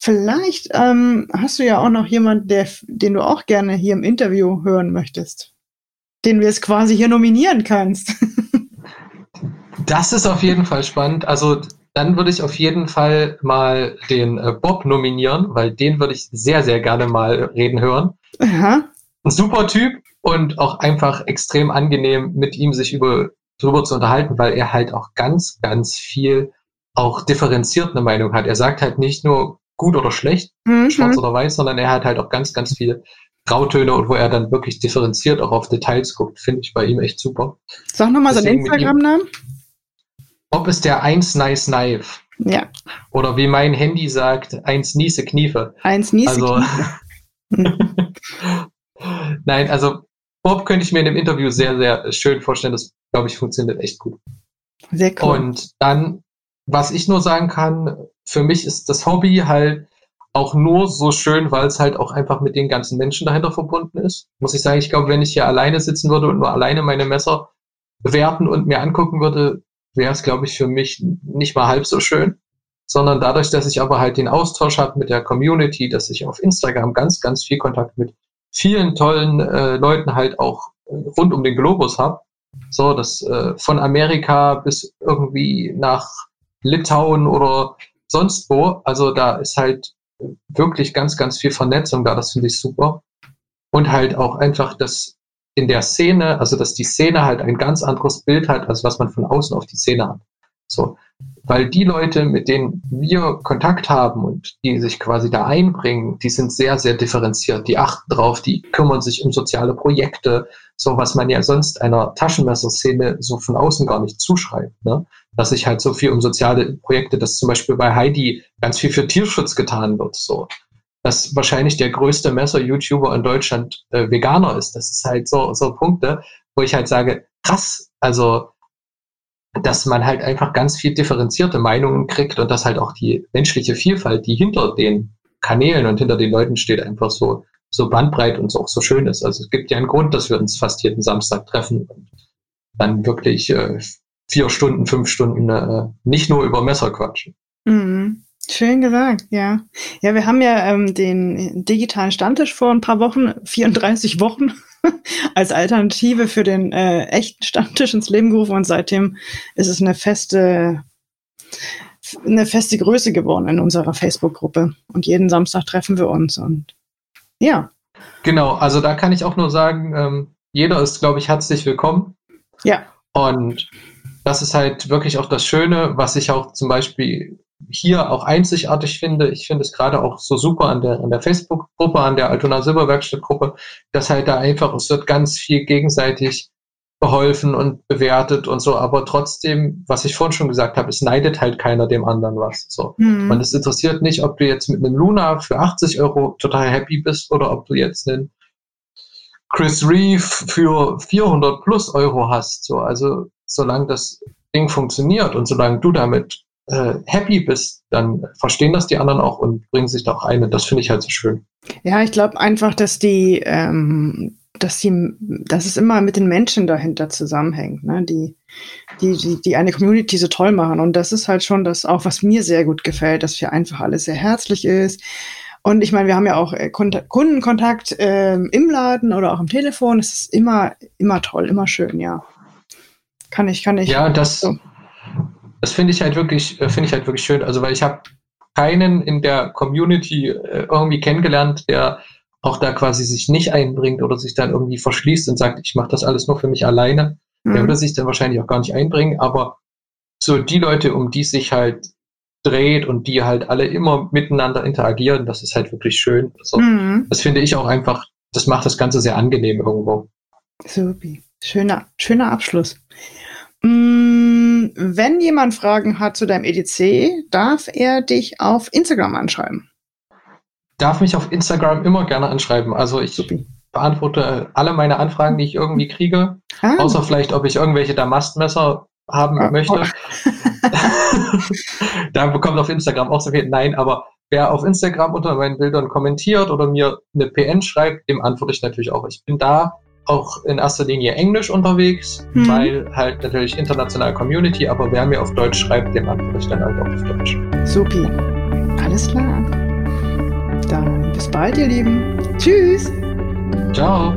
vielleicht ähm, hast du ja auch noch jemanden, der, den du auch gerne hier im Interview hören möchtest, den wir es quasi hier nominieren kannst. *laughs* das ist auf jeden Fall spannend. Also dann würde ich auf jeden Fall mal den äh, Bob nominieren, weil den würde ich sehr, sehr gerne mal reden hören. Aha. Ein super Typ und auch einfach extrem angenehm, mit ihm sich über drüber zu unterhalten, weil er halt auch ganz, ganz viel auch differenziert eine Meinung hat. Er sagt halt nicht nur gut oder schlecht, mhm. schwarz oder weiß, sondern er hat halt auch ganz, ganz viele Grautöne und wo er dann wirklich differenziert auch auf Details guckt, finde ich bei ihm echt super. Sag nochmal seinen Instagram-Namen. Ob es der 1 Nice Knife. Ja. Oder wie mein Handy sagt, 1 Niese Kniefe. 1 Niese also, Kniefe. *laughs* Nein, also Bob könnte ich mir in dem Interview sehr, sehr schön vorstellen. Das, glaube ich, funktioniert echt gut. Sehr cool. Und dann, was ich nur sagen kann, für mich ist das Hobby halt auch nur so schön, weil es halt auch einfach mit den ganzen Menschen dahinter verbunden ist. Muss ich sagen, ich glaube, wenn ich hier alleine sitzen würde und nur alleine meine Messer bewerten und mir angucken würde, wäre es, glaube ich, für mich nicht mal halb so schön. Sondern dadurch, dass ich aber halt den Austausch habe mit der Community, dass ich auf Instagram ganz, ganz viel Kontakt mit vielen tollen äh, Leuten halt auch äh, rund um den Globus habe. So, das äh, von Amerika bis irgendwie nach Litauen oder sonst wo. Also da ist halt wirklich ganz, ganz viel Vernetzung da. Das finde ich super. Und halt auch einfach, dass in der Szene, also dass die Szene halt ein ganz anderes Bild hat, als was man von außen auf die Szene hat. So, weil die Leute, mit denen wir Kontakt haben und die sich quasi da einbringen, die sind sehr, sehr differenziert. Die achten drauf, die kümmern sich um soziale Projekte, so was man ja sonst einer Taschenmesserszene so von außen gar nicht zuschreibt. Ne? Dass sich halt so viel um soziale Projekte, dass zum Beispiel bei Heidi ganz viel für Tierschutz getan wird. So, dass wahrscheinlich der größte Messer-YouTuber in Deutschland äh, Veganer ist. Das ist halt so, so Punkte, wo ich halt sage, krass, also dass man halt einfach ganz viel differenzierte Meinungen kriegt und dass halt auch die menschliche Vielfalt, die hinter den Kanälen und hinter den Leuten steht, einfach so, so bandbreit und so auch so schön ist. Also es gibt ja einen Grund, dass wir uns fast jeden Samstag treffen und dann wirklich äh, vier Stunden, fünf Stunden äh, nicht nur über Messer quatschen. Mhm. Schön gesagt, ja. Ja, wir haben ja ähm, den digitalen Stammtisch vor ein paar Wochen, 34 Wochen, *laughs* als Alternative für den äh, echten Stammtisch ins Leben gerufen und seitdem ist es eine feste, eine feste Größe geworden in unserer Facebook-Gruppe. Und jeden Samstag treffen wir uns und ja. Genau, also da kann ich auch nur sagen, ähm, jeder ist, glaube ich, herzlich willkommen. Ja. Und das ist halt wirklich auch das Schöne, was ich auch zum Beispiel hier auch einzigartig finde. Ich finde es gerade auch so super an der, an der Facebook-Gruppe, an der Altona Silberwerkstatt-Gruppe, dass halt da einfach, es wird ganz viel gegenseitig geholfen und bewertet und so, aber trotzdem, was ich vorhin schon gesagt habe, es neidet halt keiner dem anderen was. So. Mhm. Und es interessiert nicht, ob du jetzt mit einem Luna für 80 Euro total happy bist oder ob du jetzt einen Chris Reeve für 400 plus Euro hast. So, also solange das Ding funktioniert und solange du damit äh, happy bist, dann verstehen das die anderen auch und bringen sich da auch ein. Und das finde ich halt so schön. Ja, ich glaube einfach, dass die ähm, dass sie, dass es immer mit den Menschen dahinter zusammenhängt, ne? die, die, die, die eine Community so toll machen. Und das ist halt schon das auch, was mir sehr gut gefällt, dass hier einfach alles sehr herzlich ist. Und ich meine, wir haben ja auch äh, Kundenkontakt äh, im Laden oder auch am Telefon. Es ist immer, immer toll, immer schön, ja. Kann ich, kann ich. Ja, das, so. Das finde ich halt wirklich, äh, finde ich halt wirklich schön. Also, weil ich habe keinen in der Community äh, irgendwie kennengelernt, der auch da quasi sich nicht einbringt oder sich dann irgendwie verschließt und sagt, ich mache das alles nur für mich alleine, mhm. der würde sich dann wahrscheinlich auch gar nicht einbringen. Aber so die Leute, um die sich halt dreht und die halt alle immer miteinander interagieren, das ist halt wirklich schön. Also, mhm. Das finde ich auch einfach, das macht das Ganze sehr angenehm irgendwo. Supi. Schöner, schöner Abschluss. Mm, wenn jemand Fragen hat zu deinem EDC, darf er dich auf Instagram anschreiben darf mich auf Instagram immer gerne anschreiben. Also ich Super. beantworte alle meine Anfragen, die ich irgendwie kriege. Ah. Außer vielleicht, ob ich irgendwelche Damastmesser haben ah, möchte. Oh. *laughs* da bekommt auf Instagram auch so viel. Nein, aber wer auf Instagram unter meinen Bildern kommentiert oder mir eine PN schreibt, dem antworte ich natürlich auch. Ich bin da auch in erster Linie Englisch unterwegs, hm. weil halt natürlich internationale Community, aber wer mir auf Deutsch schreibt, dem antworte ich dann halt auch auf Deutsch. Supi. Alles klar. Dann bis bald, ihr Lieben. Tschüss. Ciao.